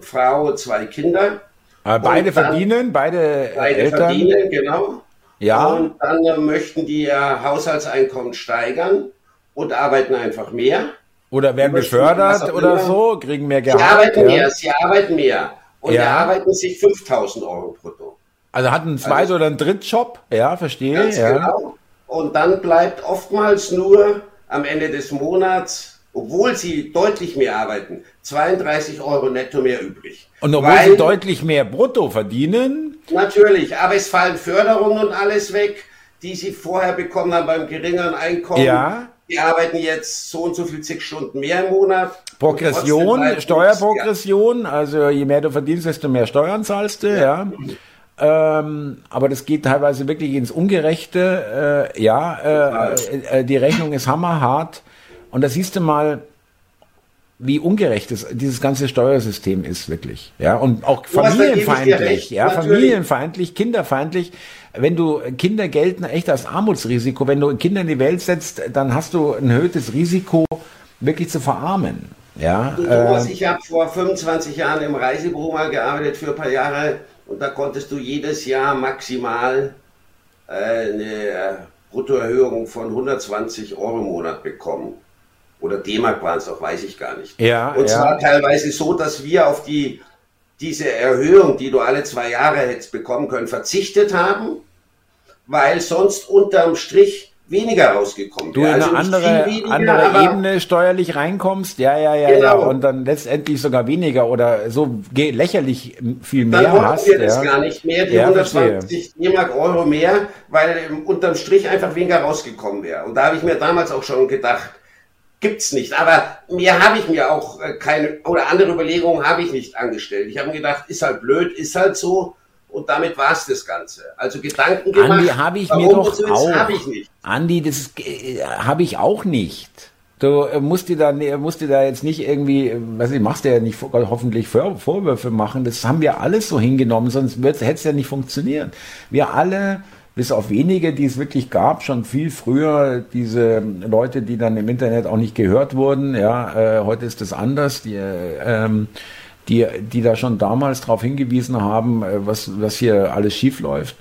Frau, zwei Kinder. Aber beide dann, verdienen, beide, beide Eltern? verdienen, genau. Ja. Und dann äh, möchten die ihr Haushaltseinkommen steigern und arbeiten einfach mehr. Oder werden befördert oder so, kriegen mehr Geld. Sie arbeiten ja. mehr, sie arbeiten mehr. Und ja. erarbeiten sich 5000 Euro brutto. Also hat einen Zweit- also, oder einen Drittjob, ja, verstehe. Ganz ja. genau. Und dann bleibt oftmals nur am Ende des Monats, obwohl sie deutlich mehr arbeiten, 32 Euro netto mehr übrig. Und obwohl Weil, sie deutlich mehr brutto verdienen? Natürlich, aber es fallen Förderungen und alles weg, die sie vorher bekommen haben beim geringeren Einkommen. Ja. Die arbeiten jetzt so und so viel zig Stunden mehr im Monat. Progression, Steuerprogression, ja. also je mehr du verdienst, desto mehr Steuern zahlst du, ja. ja. Ähm, aber das geht teilweise wirklich ins Ungerechte. Äh, ja, äh, äh, die Rechnung ist hammerhart. Und da siehst du mal, wie ungerecht es, dieses ganze Steuersystem ist, wirklich. Ja, und auch familienfeindlich, ja, Natürlich. familienfeindlich, kinderfeindlich. Wenn du Kinder gelten echt als Armutsrisiko, wenn du Kinder in die Welt setzt, dann hast du ein erhöhtes Risiko, wirklich zu verarmen. Ja, Thomas, äh, ich habe vor 25 Jahren im Reisebüro mal gearbeitet für ein paar Jahre und da konntest du jedes Jahr maximal äh, eine Bruttoerhöhung von 120 Euro im Monat bekommen. Oder D-Mark waren es auch, weiß ich gar nicht. Ja, und zwar ja. teilweise so, dass wir auf die, diese Erhöhung, die du alle zwei Jahre hättest bekommen können, verzichtet haben, weil sonst unterm Strich weniger rausgekommen Du in also eine andere, weniger, andere Ebene steuerlich reinkommst, ja, ja, ja, genau. ja, und dann letztendlich sogar weniger oder so lächerlich viel mehr dann hast. wir das gar nicht mehr, die ja, 120 D-Mark Euro mehr, weil unterm Strich einfach weniger rausgekommen wäre. Und da habe ich mir damals auch schon gedacht, gibt's nicht. Aber mir habe ich mir auch äh, keine, oder andere Überlegungen habe ich nicht angestellt. Ich habe mir gedacht, ist halt blöd, ist halt so und damit war es das Ganze. Also Gedanken gemacht. Andi, habe ich mir doch auch. Hab ich nicht. Andi, das äh, habe ich auch nicht. Du äh, musst dir da, musst dir da jetzt nicht irgendwie, äh, weiß ich, machst dir ja nicht hoffentlich Vorwürfe machen. Das haben wir alles so hingenommen, sonst hätte es ja nicht funktioniert. Wir alle, bis auf wenige, die es wirklich gab, schon viel früher, diese Leute, die dann im Internet auch nicht gehört wurden. Ja, äh, heute ist das anders. Die, ähm, die, die da schon damals darauf hingewiesen haben, äh, was, was hier alles schief läuft.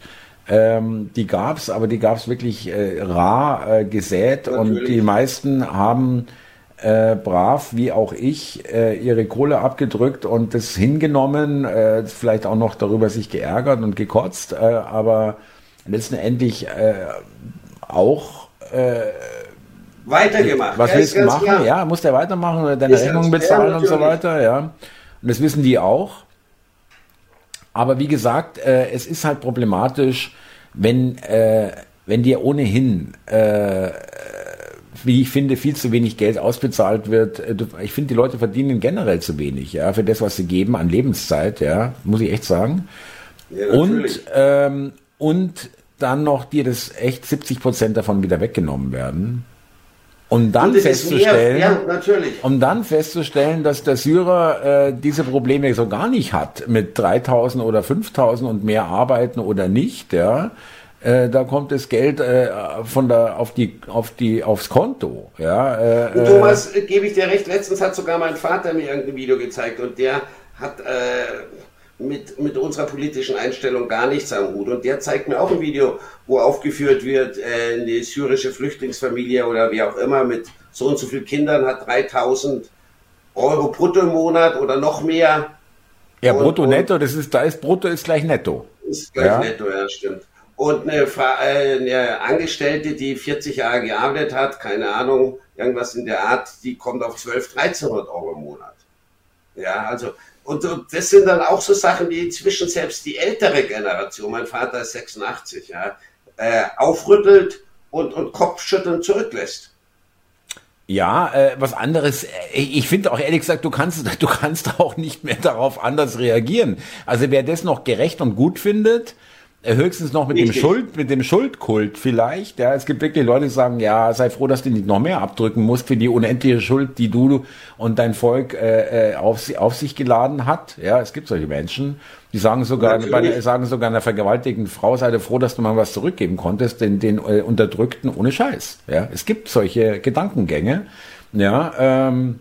Ähm, die gab's, aber die gab's wirklich äh, rar äh, gesät Natürlich. und die meisten haben äh, brav, wie auch ich, äh, ihre Kohle abgedrückt und das hingenommen, äh, vielleicht auch noch darüber sich geärgert und gekotzt, äh, aber letztendlich äh, auch äh, weitergemacht. Was willst du machen? Klar. Ja, muss der weitermachen oder deine Rechnungen bezahlen und so weiter, ja. Und das wissen die auch. Aber wie gesagt, äh, es ist halt problematisch, wenn, äh, wenn dir ohnehin, äh, wie ich finde, viel zu wenig Geld ausbezahlt wird. Äh, ich finde, die Leute verdienen generell zu wenig, ja, für das, was sie geben an Lebenszeit, ja, muss ich echt sagen. Ja, und, ähm, und dann noch dir das echt 70 Prozent davon wieder weggenommen werden. Um dann festzustellen, mehr, ja, um dann festzustellen, dass der Syrer äh, diese Probleme so gar nicht hat mit 3000 oder 5000 und mehr arbeiten oder nicht, ja. Äh, da kommt das Geld äh, von der auf die auf die aufs Konto, ja. Äh, und Thomas, äh, gebe ich dir recht. Letztens hat sogar mein Vater mir irgendein Video gezeigt und der hat äh, mit, mit unserer politischen Einstellung gar nichts am Hut. Und der zeigt mir auch ein Video, wo aufgeführt wird, äh, eine syrische Flüchtlingsfamilie oder wie auch immer mit so und so vielen Kindern hat 3000 Euro brutto im Monat oder noch mehr. Ja, und, brutto, netto, das ist, da ist brutto ist gleich netto. Ist gleich ja. netto, ja, stimmt. Und eine, äh, eine Angestellte, die 40 Jahre gearbeitet hat, keine Ahnung, irgendwas in der Art, die kommt auf 12, 1300 Euro im Monat. Ja, also und, und das sind dann auch so Sachen, die inzwischen selbst die ältere Generation, mein Vater ist 86, ja, äh, aufrüttelt und, und Kopfschütteln zurücklässt. Ja, äh, was anderes. Äh, ich finde auch ehrlich gesagt, du kannst, [laughs] du kannst auch nicht mehr darauf anders reagieren. Also wer das noch gerecht und gut findet, höchstens noch mit Richtig. dem Schuld, mit dem Schuldkult vielleicht. Ja, es gibt wirklich Leute, die sagen, ja, sei froh, dass du nicht noch mehr abdrücken musst für die unendliche Schuld, die du und dein Volk äh, äh auf, auf sich geladen hat. Ja, es gibt solche Menschen, die sagen sogar, bei, sagen sogar einer vergewaltigten Frau, sei froh, dass du mal was zurückgeben konntest, den, den äh, Unterdrückten ohne Scheiß. Ja, es gibt solche Gedankengänge. Ja, ähm,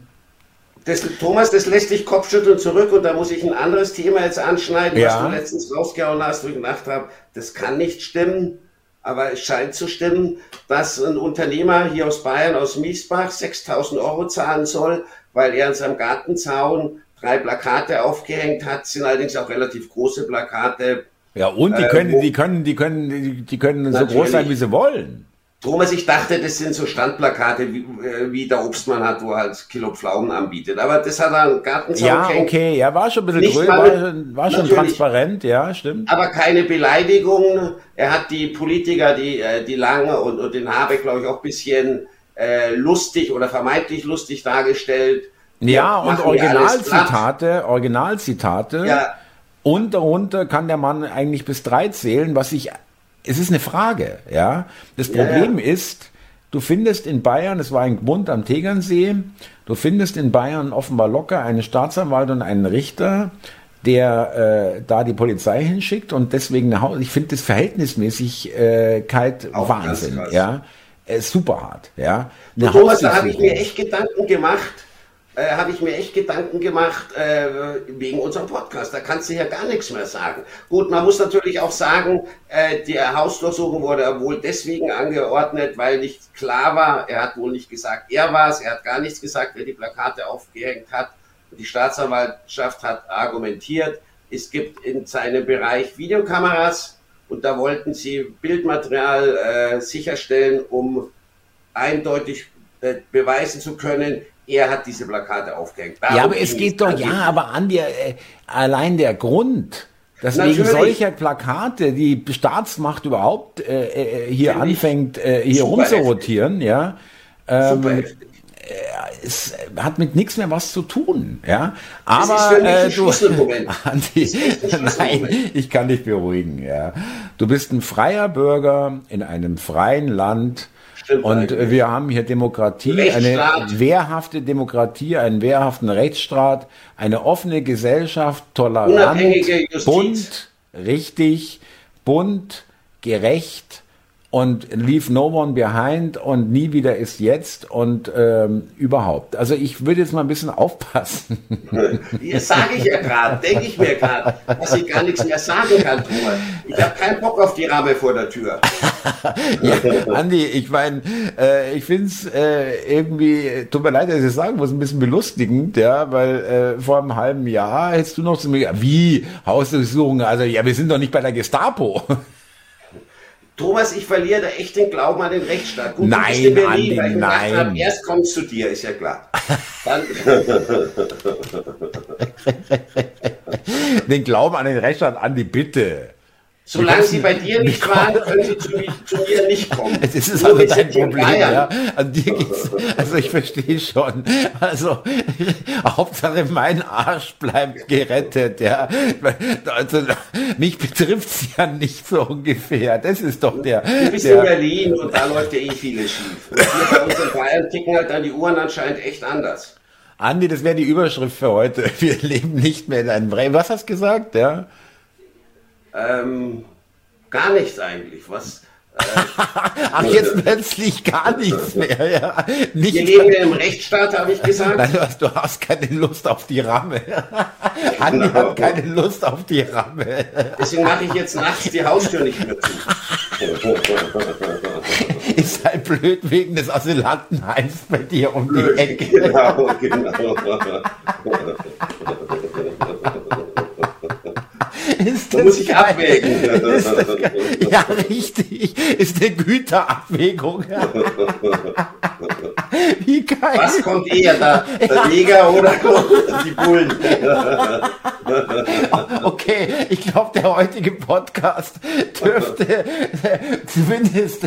das, Thomas, das lässt dich Kopfschütteln zurück und da muss ich ein anderes Thema jetzt anschneiden, ja. was du letztens rausgehauen hast, wo ich gedacht habe, das kann nicht stimmen, aber es scheint zu stimmen, dass ein Unternehmer hier aus Bayern, aus Miesbach, 6000 Euro zahlen soll, weil er an seinem Gartenzaun drei Plakate aufgehängt hat, sind allerdings auch relativ große Plakate. Ja, und die äh, können, äh, die können, die können, die können so groß sein, wie sie wollen. Thomas, ich dachte, das sind so Standplakate, wie, äh, wie der Obstmann hat, wo er halt Kilo Pflaumen anbietet. Aber das hat er einen Gartenzaun Ja, okay, ja, war schon ein bisschen grün, war, war schon transparent, ja, stimmt. Aber keine Beleidigung. Er hat die Politiker, die, äh, die Lange und, und den Habeck, glaube ich, auch ein bisschen äh, lustig oder vermeintlich lustig dargestellt. Ja, und Originalzitate, Originalzitate. Ja Und darunter kann der Mann eigentlich bis drei zählen, was ich, es ist eine Frage, ja. Das Problem ja. ist, du findest in Bayern, es war ein Bund am Tegernsee, du findest in Bayern offenbar locker einen Staatsanwalt und einen Richter, der äh, da die Polizei hinschickt und deswegen nach Hause. Ich finde das Verhältnismäßigkeit äh, Wahnsinn, ja. Äh, super hart, ja. Eine Thomas, da habe ich mir echt Gedanken gemacht, äh, habe ich mir echt Gedanken gemacht äh, wegen unserem Podcast. Da kannst du ja gar nichts mehr sagen. Gut, man muss natürlich auch sagen, äh, die Hausdurchsuchung wurde wohl deswegen angeordnet, weil nicht klar war, er hat wohl nicht gesagt, er war es, er hat gar nichts gesagt, wer die Plakate aufgehängt hat die Staatsanwaltschaft hat argumentiert, es gibt in seinem Bereich Videokameras und da wollten sie Bildmaterial äh, sicherstellen, um eindeutig äh, beweisen zu können, er hat diese Plakate aufgehängt. Darum ja, aber es geht doch, ja, aber an der, äh, allein der Grund, dass Natürlich. wegen solcher Plakate die Staatsmacht überhaupt äh, äh hier Find anfängt, äh, hier rumzurotieren, ja. Ähm, äh, es hat mit nichts mehr was zu tun, ja. Aber äh, du, [laughs] Andi, [laughs] nein, ich kann dich beruhigen, ja. Du bist ein freier Bürger in einem freien Land. Und eigentlich. wir haben hier Demokratie, eine wehrhafte Demokratie, einen wehrhaften Rechtsstaat, eine offene Gesellschaft, tolerant, bunt, richtig, bunt, gerecht, und Leave No One Behind und Nie wieder ist jetzt und ähm, überhaupt. Also ich würde jetzt mal ein bisschen [laughs] aufpassen. Das sage ich ja gerade, denke ich mir gerade, dass ich gar nichts mehr sagen kann, Thomas. Ich habe keinen Bock auf die Ramme vor der Tür. [laughs] ja, Andi, ich meine, äh, ich finde es äh, irgendwie, tut mir leid, dass ich das sagen muss, ein bisschen belustigend, ja, weil äh, vor einem halben Jahr hättest du noch zu mir, wie, Hausdurchsuchung, also ja, wir sind doch nicht bei der Gestapo. Thomas, ich verliere da echt den Glauben an den Rechtsstaat. Gut, nein, du Berlin, Andi, nein. Hab, erst kommst zu dir, ist ja klar. [laughs] den Glauben an den Rechtsstaat, Andi, bitte. Solange sie bei dir nicht waren, können sie zu, zu, mir nicht kommen. Es ist Nur also dein Problem, ja. Also, dir geht's, also ich verstehe schon. Also [laughs] Hauptsache mein Arsch bleibt gerettet, ja. Also mich betrifft's ja nicht so ungefähr. Das ist doch der. Du bist der, in Berlin und da läuft ja eh vieles schief. Und hier bei uns in Bayern ticken halt dann die Uhren anscheinend echt anders. Andi, das wäre die Überschrift für heute. Wir leben nicht mehr in einem Bremen. Was hast du gesagt, ja? Ähm, gar nichts eigentlich. Was, äh, [laughs] Ach, jetzt plötzlich gar nichts mehr. Ja. Nicht Wir leben ja im Rechtsstaat, habe ich [laughs] gesagt. Nein, du hast keine Lust auf die Ramme. [laughs] Andi genau. hat keine Lust auf die Ramme. Deswegen mache ich jetzt nachts die Haustür nicht mehr zu. Ist halt blöd wegen des Asylantenheims bei dir um blöd, die Ecke. Genau, genau. [laughs] Ist das muss ich abwägen. Das ja, richtig. Ist eine Güterabwägung. [laughs] Wie geil. Was kommt eher, der, der Neger oder die Bullen? [laughs] okay, ich glaube, der heutige Podcast dürfte zumindest.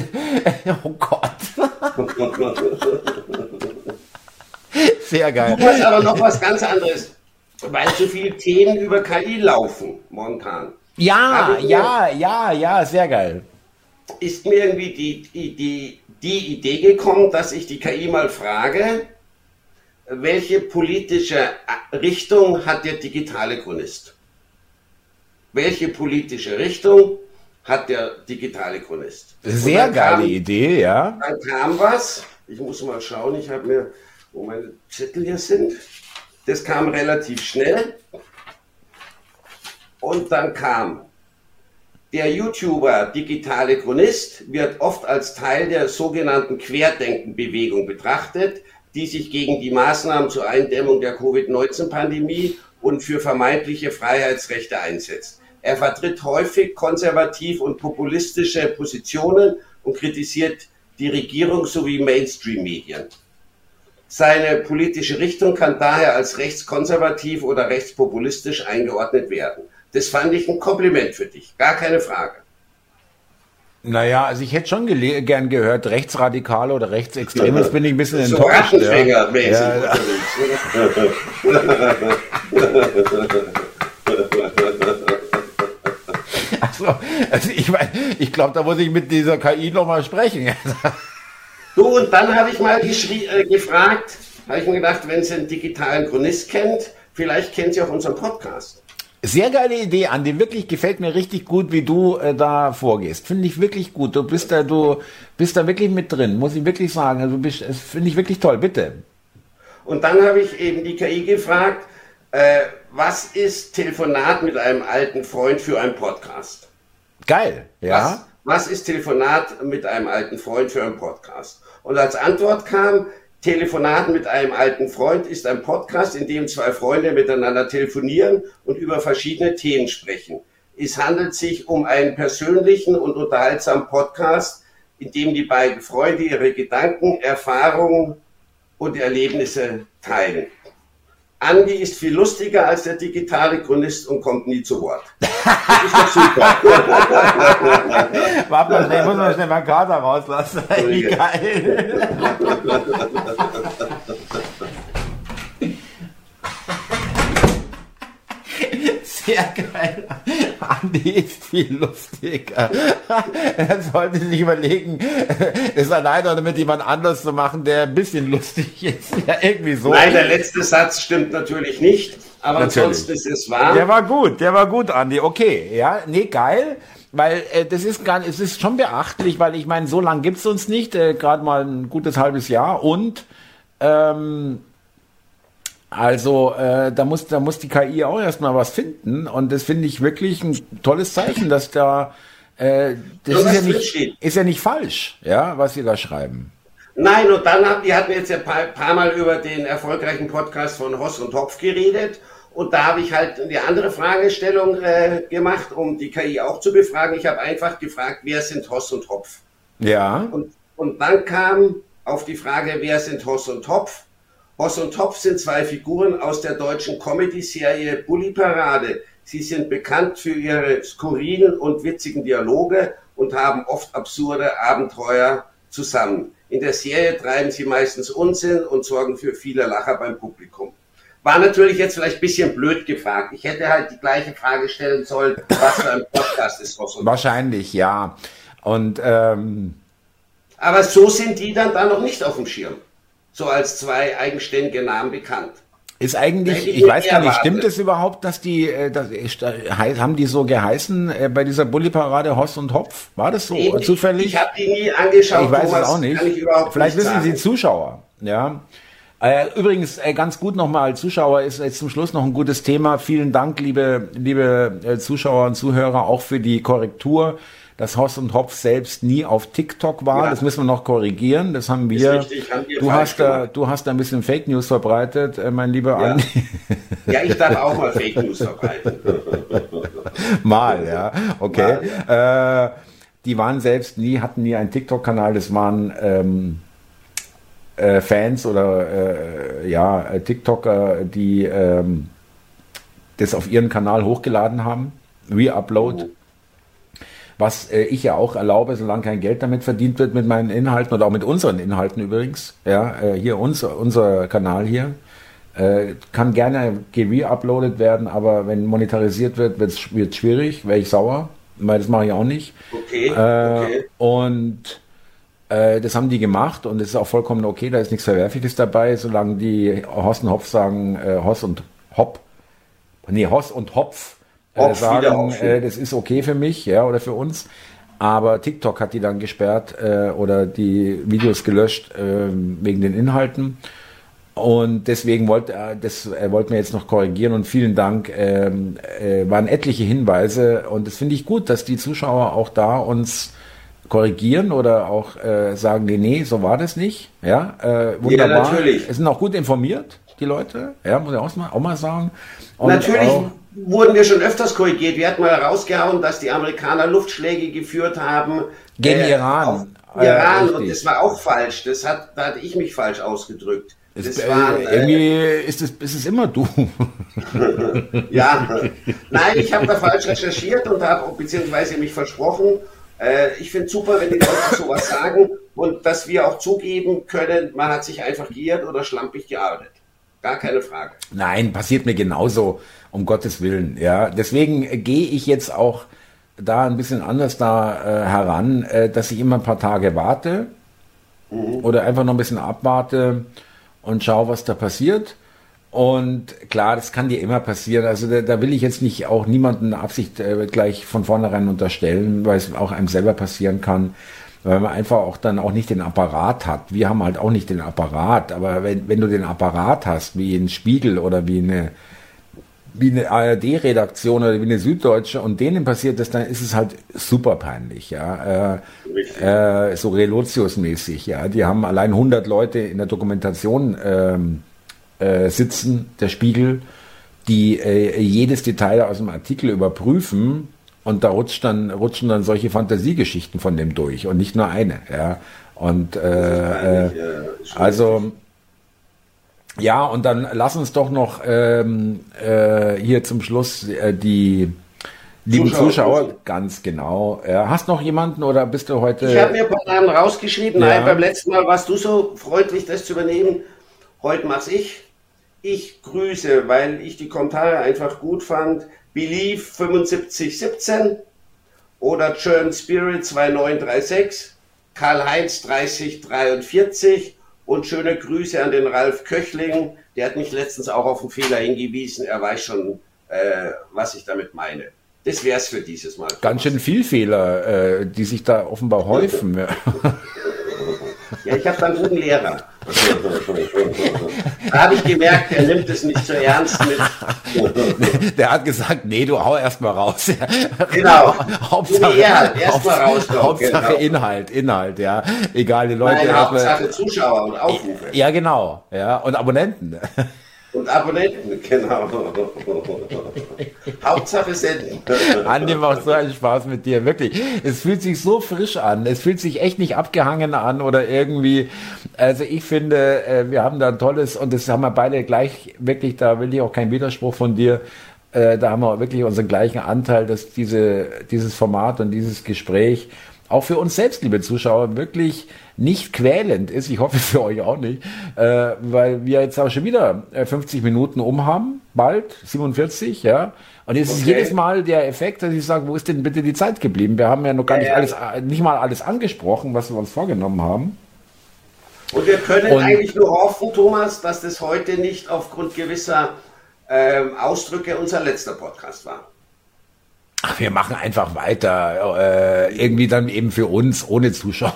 Oh Gott. Sehr geil. Du hast aber noch was ganz anderes weil so viele Themen über KI laufen momentan. Ja, ja, ja, ja, sehr geil. Ist mir irgendwie die, die, die Idee gekommen, dass ich die KI mal frage, welche politische Richtung hat der digitale Chronist? Welche politische Richtung hat der digitale Chronist? Sehr geile kam, Idee, ja. Dann kam was, ich muss mal schauen, ich habe mir, wo meine Zettel hier sind. Das kam relativ schnell. Und dann kam der YouTuber Digitale Chronist wird oft als Teil der sogenannten Querdenkenbewegung betrachtet, die sich gegen die Maßnahmen zur Eindämmung der Covid-19-Pandemie und für vermeintliche Freiheitsrechte einsetzt. Er vertritt häufig konservativ und populistische Positionen und kritisiert die Regierung sowie Mainstream-Medien. Seine politische Richtung kann daher als rechtskonservativ oder rechtspopulistisch eingeordnet werden. Das fand ich ein Kompliment für dich, gar keine Frage. Naja, also ich hätte schon gern gehört, rechtsradikal oder rechtsextrem, das bin ich ein bisschen so enttäuscht. Ja. Ja. [laughs] Also, also ich meine, ich glaube, da muss ich mit dieser KI nochmal sprechen. [laughs] Du, und dann habe ich mal äh, gefragt, habe ich mir gedacht, wenn sie einen digitalen Chronist kennt, vielleicht kennt sie auch unseren Podcast. Sehr geile Idee, Andi. Wirklich gefällt mir richtig gut, wie du äh, da vorgehst. Finde ich wirklich gut. Du bist da, du bist da wirklich mit drin, muss ich wirklich sagen. Also finde ich wirklich toll. Bitte. Und dann habe ich eben die KI gefragt, äh, was ist Telefonat mit einem alten Freund für einen Podcast? Geil, ja. Was, was ist Telefonat mit einem alten Freund für einen Podcast? Und als Antwort kam, Telefonat mit einem alten Freund ist ein Podcast, in dem zwei Freunde miteinander telefonieren und über verschiedene Themen sprechen. Es handelt sich um einen persönlichen und unterhaltsamen Podcast, in dem die beiden Freunde ihre Gedanken, Erfahrungen und Erlebnisse teilen. Andi ist viel lustiger als der digitale Chronist und kommt nie zu Wort. Das ist doch super. [laughs] Warte mal schnell, muss man schnell mal Kater rauslassen. Wie geil. [laughs] Sehr geil. Andi ist viel lustiger. Er sollte sich überlegen, das alleine oder mit jemand anders zu machen, der ein bisschen lustig ist. Ja, irgendwie so. Nein, der letzte Satz stimmt natürlich nicht, aber natürlich. ansonsten ist es wahr. Der war gut, der war gut, Andi. Okay, ja, nee, geil. Weil äh, das ist gar es ist schon beachtlich, weil ich meine, so lange gibt es uns nicht, äh, gerade mal ein gutes halbes Jahr und ähm, also äh, da muss da muss die KI auch erstmal was finden und das finde ich wirklich ein tolles Zeichen, dass da äh, das ist ja, nicht, ist ja nicht falsch, ja, was sie da schreiben. Nein, und dann haben die hatten jetzt ein paar, paar Mal über den erfolgreichen Podcast von Hoss und Topf geredet und da habe ich halt eine andere Fragestellung äh, gemacht, um die KI auch zu befragen. Ich habe einfach gefragt, wer sind Hoss und Topf? Ja. Und, und dann kam auf die Frage, wer sind Hoss und Topf? Hoss und Topf sind zwei Figuren aus der deutschen Comedy-Serie Bully Parade. Sie sind bekannt für ihre skurrilen und witzigen Dialoge und haben oft absurde Abenteuer zusammen. In der Serie treiben sie meistens Unsinn und sorgen für viele Lacher beim Publikum. War natürlich jetzt vielleicht ein bisschen blöd gefragt. Ich hätte halt die gleiche Frage stellen sollen, was für ein Podcast ist Hoss und Topf. Wahrscheinlich, ja. Und ähm aber so sind die dann da noch nicht auf dem Schirm so als zwei eigenständige Namen bekannt. Ist eigentlich, ich weiß gar nicht, stimmt es überhaupt, dass die, äh, dass, äh, haben die so geheißen äh, bei dieser Bulli-Parade Hoss und Hopf? War das so ich, zufällig? Ich habe die nie angeschaut. Ich weiß es auch nicht. Vielleicht wissen sagen. Sie Zuschauer, ja. Übrigens, ganz gut nochmal, Zuschauer ist jetzt zum Schluss noch ein gutes Thema. Vielen Dank, liebe, liebe Zuschauer und Zuhörer, auch für die Korrektur dass Hoss und Hopf selbst nie auf TikTok war. Ja. Das müssen wir noch korrigieren. Das haben wir. Richtig, haben wir du hast da, du hast da ein bisschen Fake News verbreitet, äh, mein lieber ja. Andi. [laughs] Ja, ich darf auch mal Fake News verbreiten. [laughs] mal, ja, okay. Mal, ja. Äh, die waren selbst nie, hatten nie einen TikTok-Kanal. Das waren ähm, äh, Fans oder äh, ja TikToker, die ähm, das auf ihren Kanal hochgeladen haben. Re-Upload. Was äh, ich ja auch erlaube, solange kein Geld damit verdient wird mit meinen Inhalten oder auch mit unseren Inhalten übrigens. Ja, äh, hier uns, unser Kanal hier. Äh, kann gerne gere-uploadet werden, aber wenn monetarisiert wird, wird es schwierig, wäre ich sauer, weil das mache ich auch nicht. Okay, äh, okay. Und äh, das haben die gemacht und es ist auch vollkommen okay, da ist nichts Verwerfliches dabei, solange die Hoss und Hopf sagen, äh, Hoss und Hopp, nee, Hoss und Hopf äh, sagen, äh, das ist okay für mich, ja, oder für uns. Aber TikTok hat die dann gesperrt äh, oder die Videos gelöscht äh, wegen den Inhalten. Und deswegen wollte er, das er wollte mir jetzt noch korrigieren und vielen Dank. Ähm, äh, waren etliche Hinweise und das finde ich gut, dass die Zuschauer auch da uns korrigieren oder auch äh, sagen, nee, nee, so war das nicht. Ja, äh, wunderbar. Ja, natürlich. Es sind auch gut informiert, die Leute. Ja, muss ich auch mal, auch mal sagen. Und natürlich. Auch, wurden wir schon öfters korrigiert. Wir hatten mal rausgehauen, dass die Amerikaner Luftschläge geführt haben. Gegen äh, Iran. Iran. Äh, und das war auch falsch. Das hat, da hatte ich mich falsch ausgedrückt. Das äh, waren, irgendwie äh, ist, es, ist es immer du. [laughs] ja, nein, ich habe da falsch recherchiert und habe beziehungsweise mich versprochen. Äh, ich finde super, wenn die Leute sowas sagen und dass wir auch zugeben können, man hat sich einfach geirrt oder schlampig gearbeitet. Gar keine Frage. Nein, passiert mir genauso um Gottes Willen. Ja, deswegen gehe ich jetzt auch da ein bisschen anders da äh, heran, äh, dass ich immer ein paar Tage warte mhm. oder einfach noch ein bisschen abwarte und schaue, was da passiert. Und klar, das kann dir immer passieren. Also da, da will ich jetzt nicht auch niemanden Absicht äh, gleich von vornherein unterstellen, weil es auch einem selber passieren kann, weil man einfach auch dann auch nicht den Apparat hat. Wir haben halt auch nicht den Apparat, aber wenn, wenn du den Apparat hast, wie ein Spiegel oder wie eine wie eine ARD-Redaktion oder wie eine Süddeutsche und denen passiert das, dann ist es halt super peinlich, ja. Äh, äh, so Relotius-mäßig, ja. Die haben allein 100 Leute in der Dokumentation ähm, äh, sitzen, der Spiegel, die äh, jedes Detail aus dem Artikel überprüfen und da rutscht dann, rutschen dann solche Fantasiegeschichten von dem durch und nicht nur eine, ja. Und äh, äh, also ja, und dann lass uns doch noch ähm, äh, hier zum Schluss äh, die lieben Zuschauer, Zuschauer ganz genau. Äh, hast noch jemanden oder bist du heute? Ich habe mir ein paar Namen rausgeschrieben. Ja. Nein, beim letzten Mal warst du so freundlich, das zu übernehmen. Heute mach's ich. Ich grüße, weil ich die Kommentare einfach gut fand. Believe 7517 oder Churn Spirit 2936, Karl-Heinz 3043 und schöne Grüße an den Ralf Köchling. Der hat mich letztens auch auf einen Fehler hingewiesen. Er weiß schon, äh, was ich damit meine. Das wäre es für dieses Mal. Ganz schön viel Fehler, äh, die sich da offenbar häufen. [laughs] Ja, ich habe einen guten Lehrer. Da habe ich gemerkt, er nimmt es nicht so ernst mit. Der hat gesagt, nee, du hau erst mal raus. Genau. Hauptsache, nee, erst Hauptsache, mal raus, Hauptsache genau. Inhalt, Inhalt, ja. Egal, die Leute. Nein, Hauptsache Zuschauer und Aufrufe. Ja, genau. Ja, und Abonnenten. Und Abonnenten, [laughs] genau. Hauptsache senden. Andi macht so einen Spaß mit dir, wirklich. Es fühlt sich so frisch an. Es fühlt sich echt nicht abgehangen an oder irgendwie. Also ich finde, äh, wir haben da ein tolles, und das haben wir beide gleich, wirklich, da will ich auch keinen Widerspruch von dir. Äh, da haben wir wirklich unseren gleichen Anteil, dass diese, dieses Format und dieses Gespräch auch für uns selbst, liebe Zuschauer, wirklich nicht quälend ist. Ich hoffe [laughs] für euch auch nicht, äh, weil wir jetzt auch schon wieder 50 äh, Minuten um haben, bald 47, ja. Und es okay. ist jedes Mal der Effekt, dass ich sage, wo ist denn bitte die Zeit geblieben? Wir haben ja noch gar nicht alles, äh, nicht mal alles angesprochen, was wir uns vorgenommen haben. Und wir können Und, eigentlich nur hoffen, Thomas, dass das heute nicht aufgrund gewisser ähm, Ausdrücke unser letzter Podcast war. Ach, wir machen einfach weiter. Äh, irgendwie dann eben für uns, ohne Zuschauer.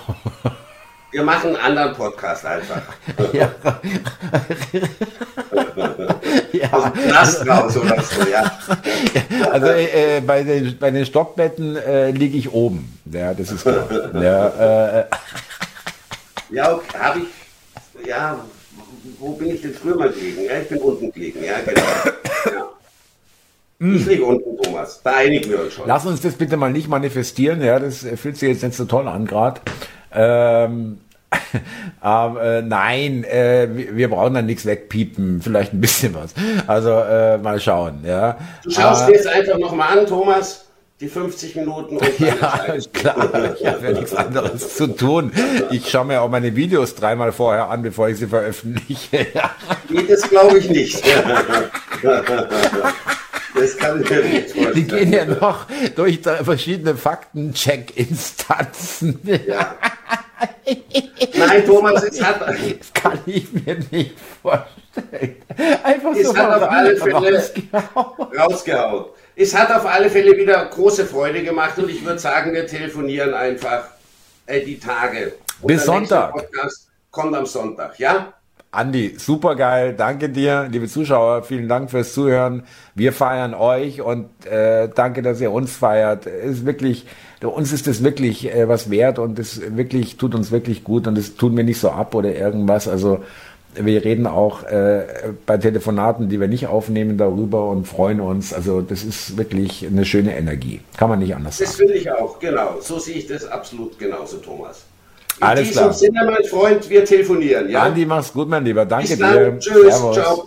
Wir machen einen anderen Podcast einfach. [laughs] ja. ja. Knast raus oder so, ja. Also äh, bei, den, bei den Stockbetten äh, liege ich oben. Ja, das ist klar. ja, äh, ja okay, habe ich. Ja, wo bin ich denn früher mal gelegen? Ja, ich bin unten gelegen, ja, genau. Ja. Hm. Ich liege unten, Thomas. Da einigen wir uns schon. Lass uns das bitte mal nicht manifestieren, ja, das fühlt sich jetzt nicht so toll an gerade. Ähm, [laughs] aber äh, nein, äh, wir brauchen dann nichts wegpiepen, vielleicht ein bisschen was. Also äh, mal schauen, ja. Du schaust dir jetzt einfach nochmal an, Thomas, die 50 Minuten. Und [laughs] ja, klar, ich habe ja nichts anderes zu tun. Ich schaue mir auch meine Videos dreimal vorher an, bevor ich sie veröffentliche. [laughs] nee, das glaube ich nicht. Das kann ich mir nicht vorstellen. Die gehen ja noch durch verschiedene Faktencheck-Instanzen. Ja. [laughs] Nein, Thomas, es hat. Das kann ich mir nicht vorstellen. Einfach es so hat auf alle Fälle rausgehauen. rausgehauen. Es hat auf alle Fälle wieder große Freude gemacht und ich würde sagen, wir telefonieren einfach äh, die Tage. Und Bis Sonntag. Podcast kommt am Sonntag, ja? Andi, super geil. Danke dir, liebe Zuschauer. Vielen Dank fürs Zuhören. Wir feiern euch und äh, danke, dass ihr uns feiert. Es ist wirklich, uns ist es wirklich äh, was wert und es wirklich tut uns wirklich gut und es tun wir nicht so ab oder irgendwas. Also wir reden auch äh, bei Telefonaten, die wir nicht aufnehmen, darüber und freuen uns. Also das ist wirklich eine schöne Energie. Kann man nicht anders das sagen. Das finde ich auch, genau. So sehe ich das absolut genauso, Thomas. In Alles diesem klar. Sinne, mein Freund, wir telefonieren. Ja? Andi, mach's gut, mein Lieber. Danke Bis dann. dir. Tschüss. Servus. Ciao.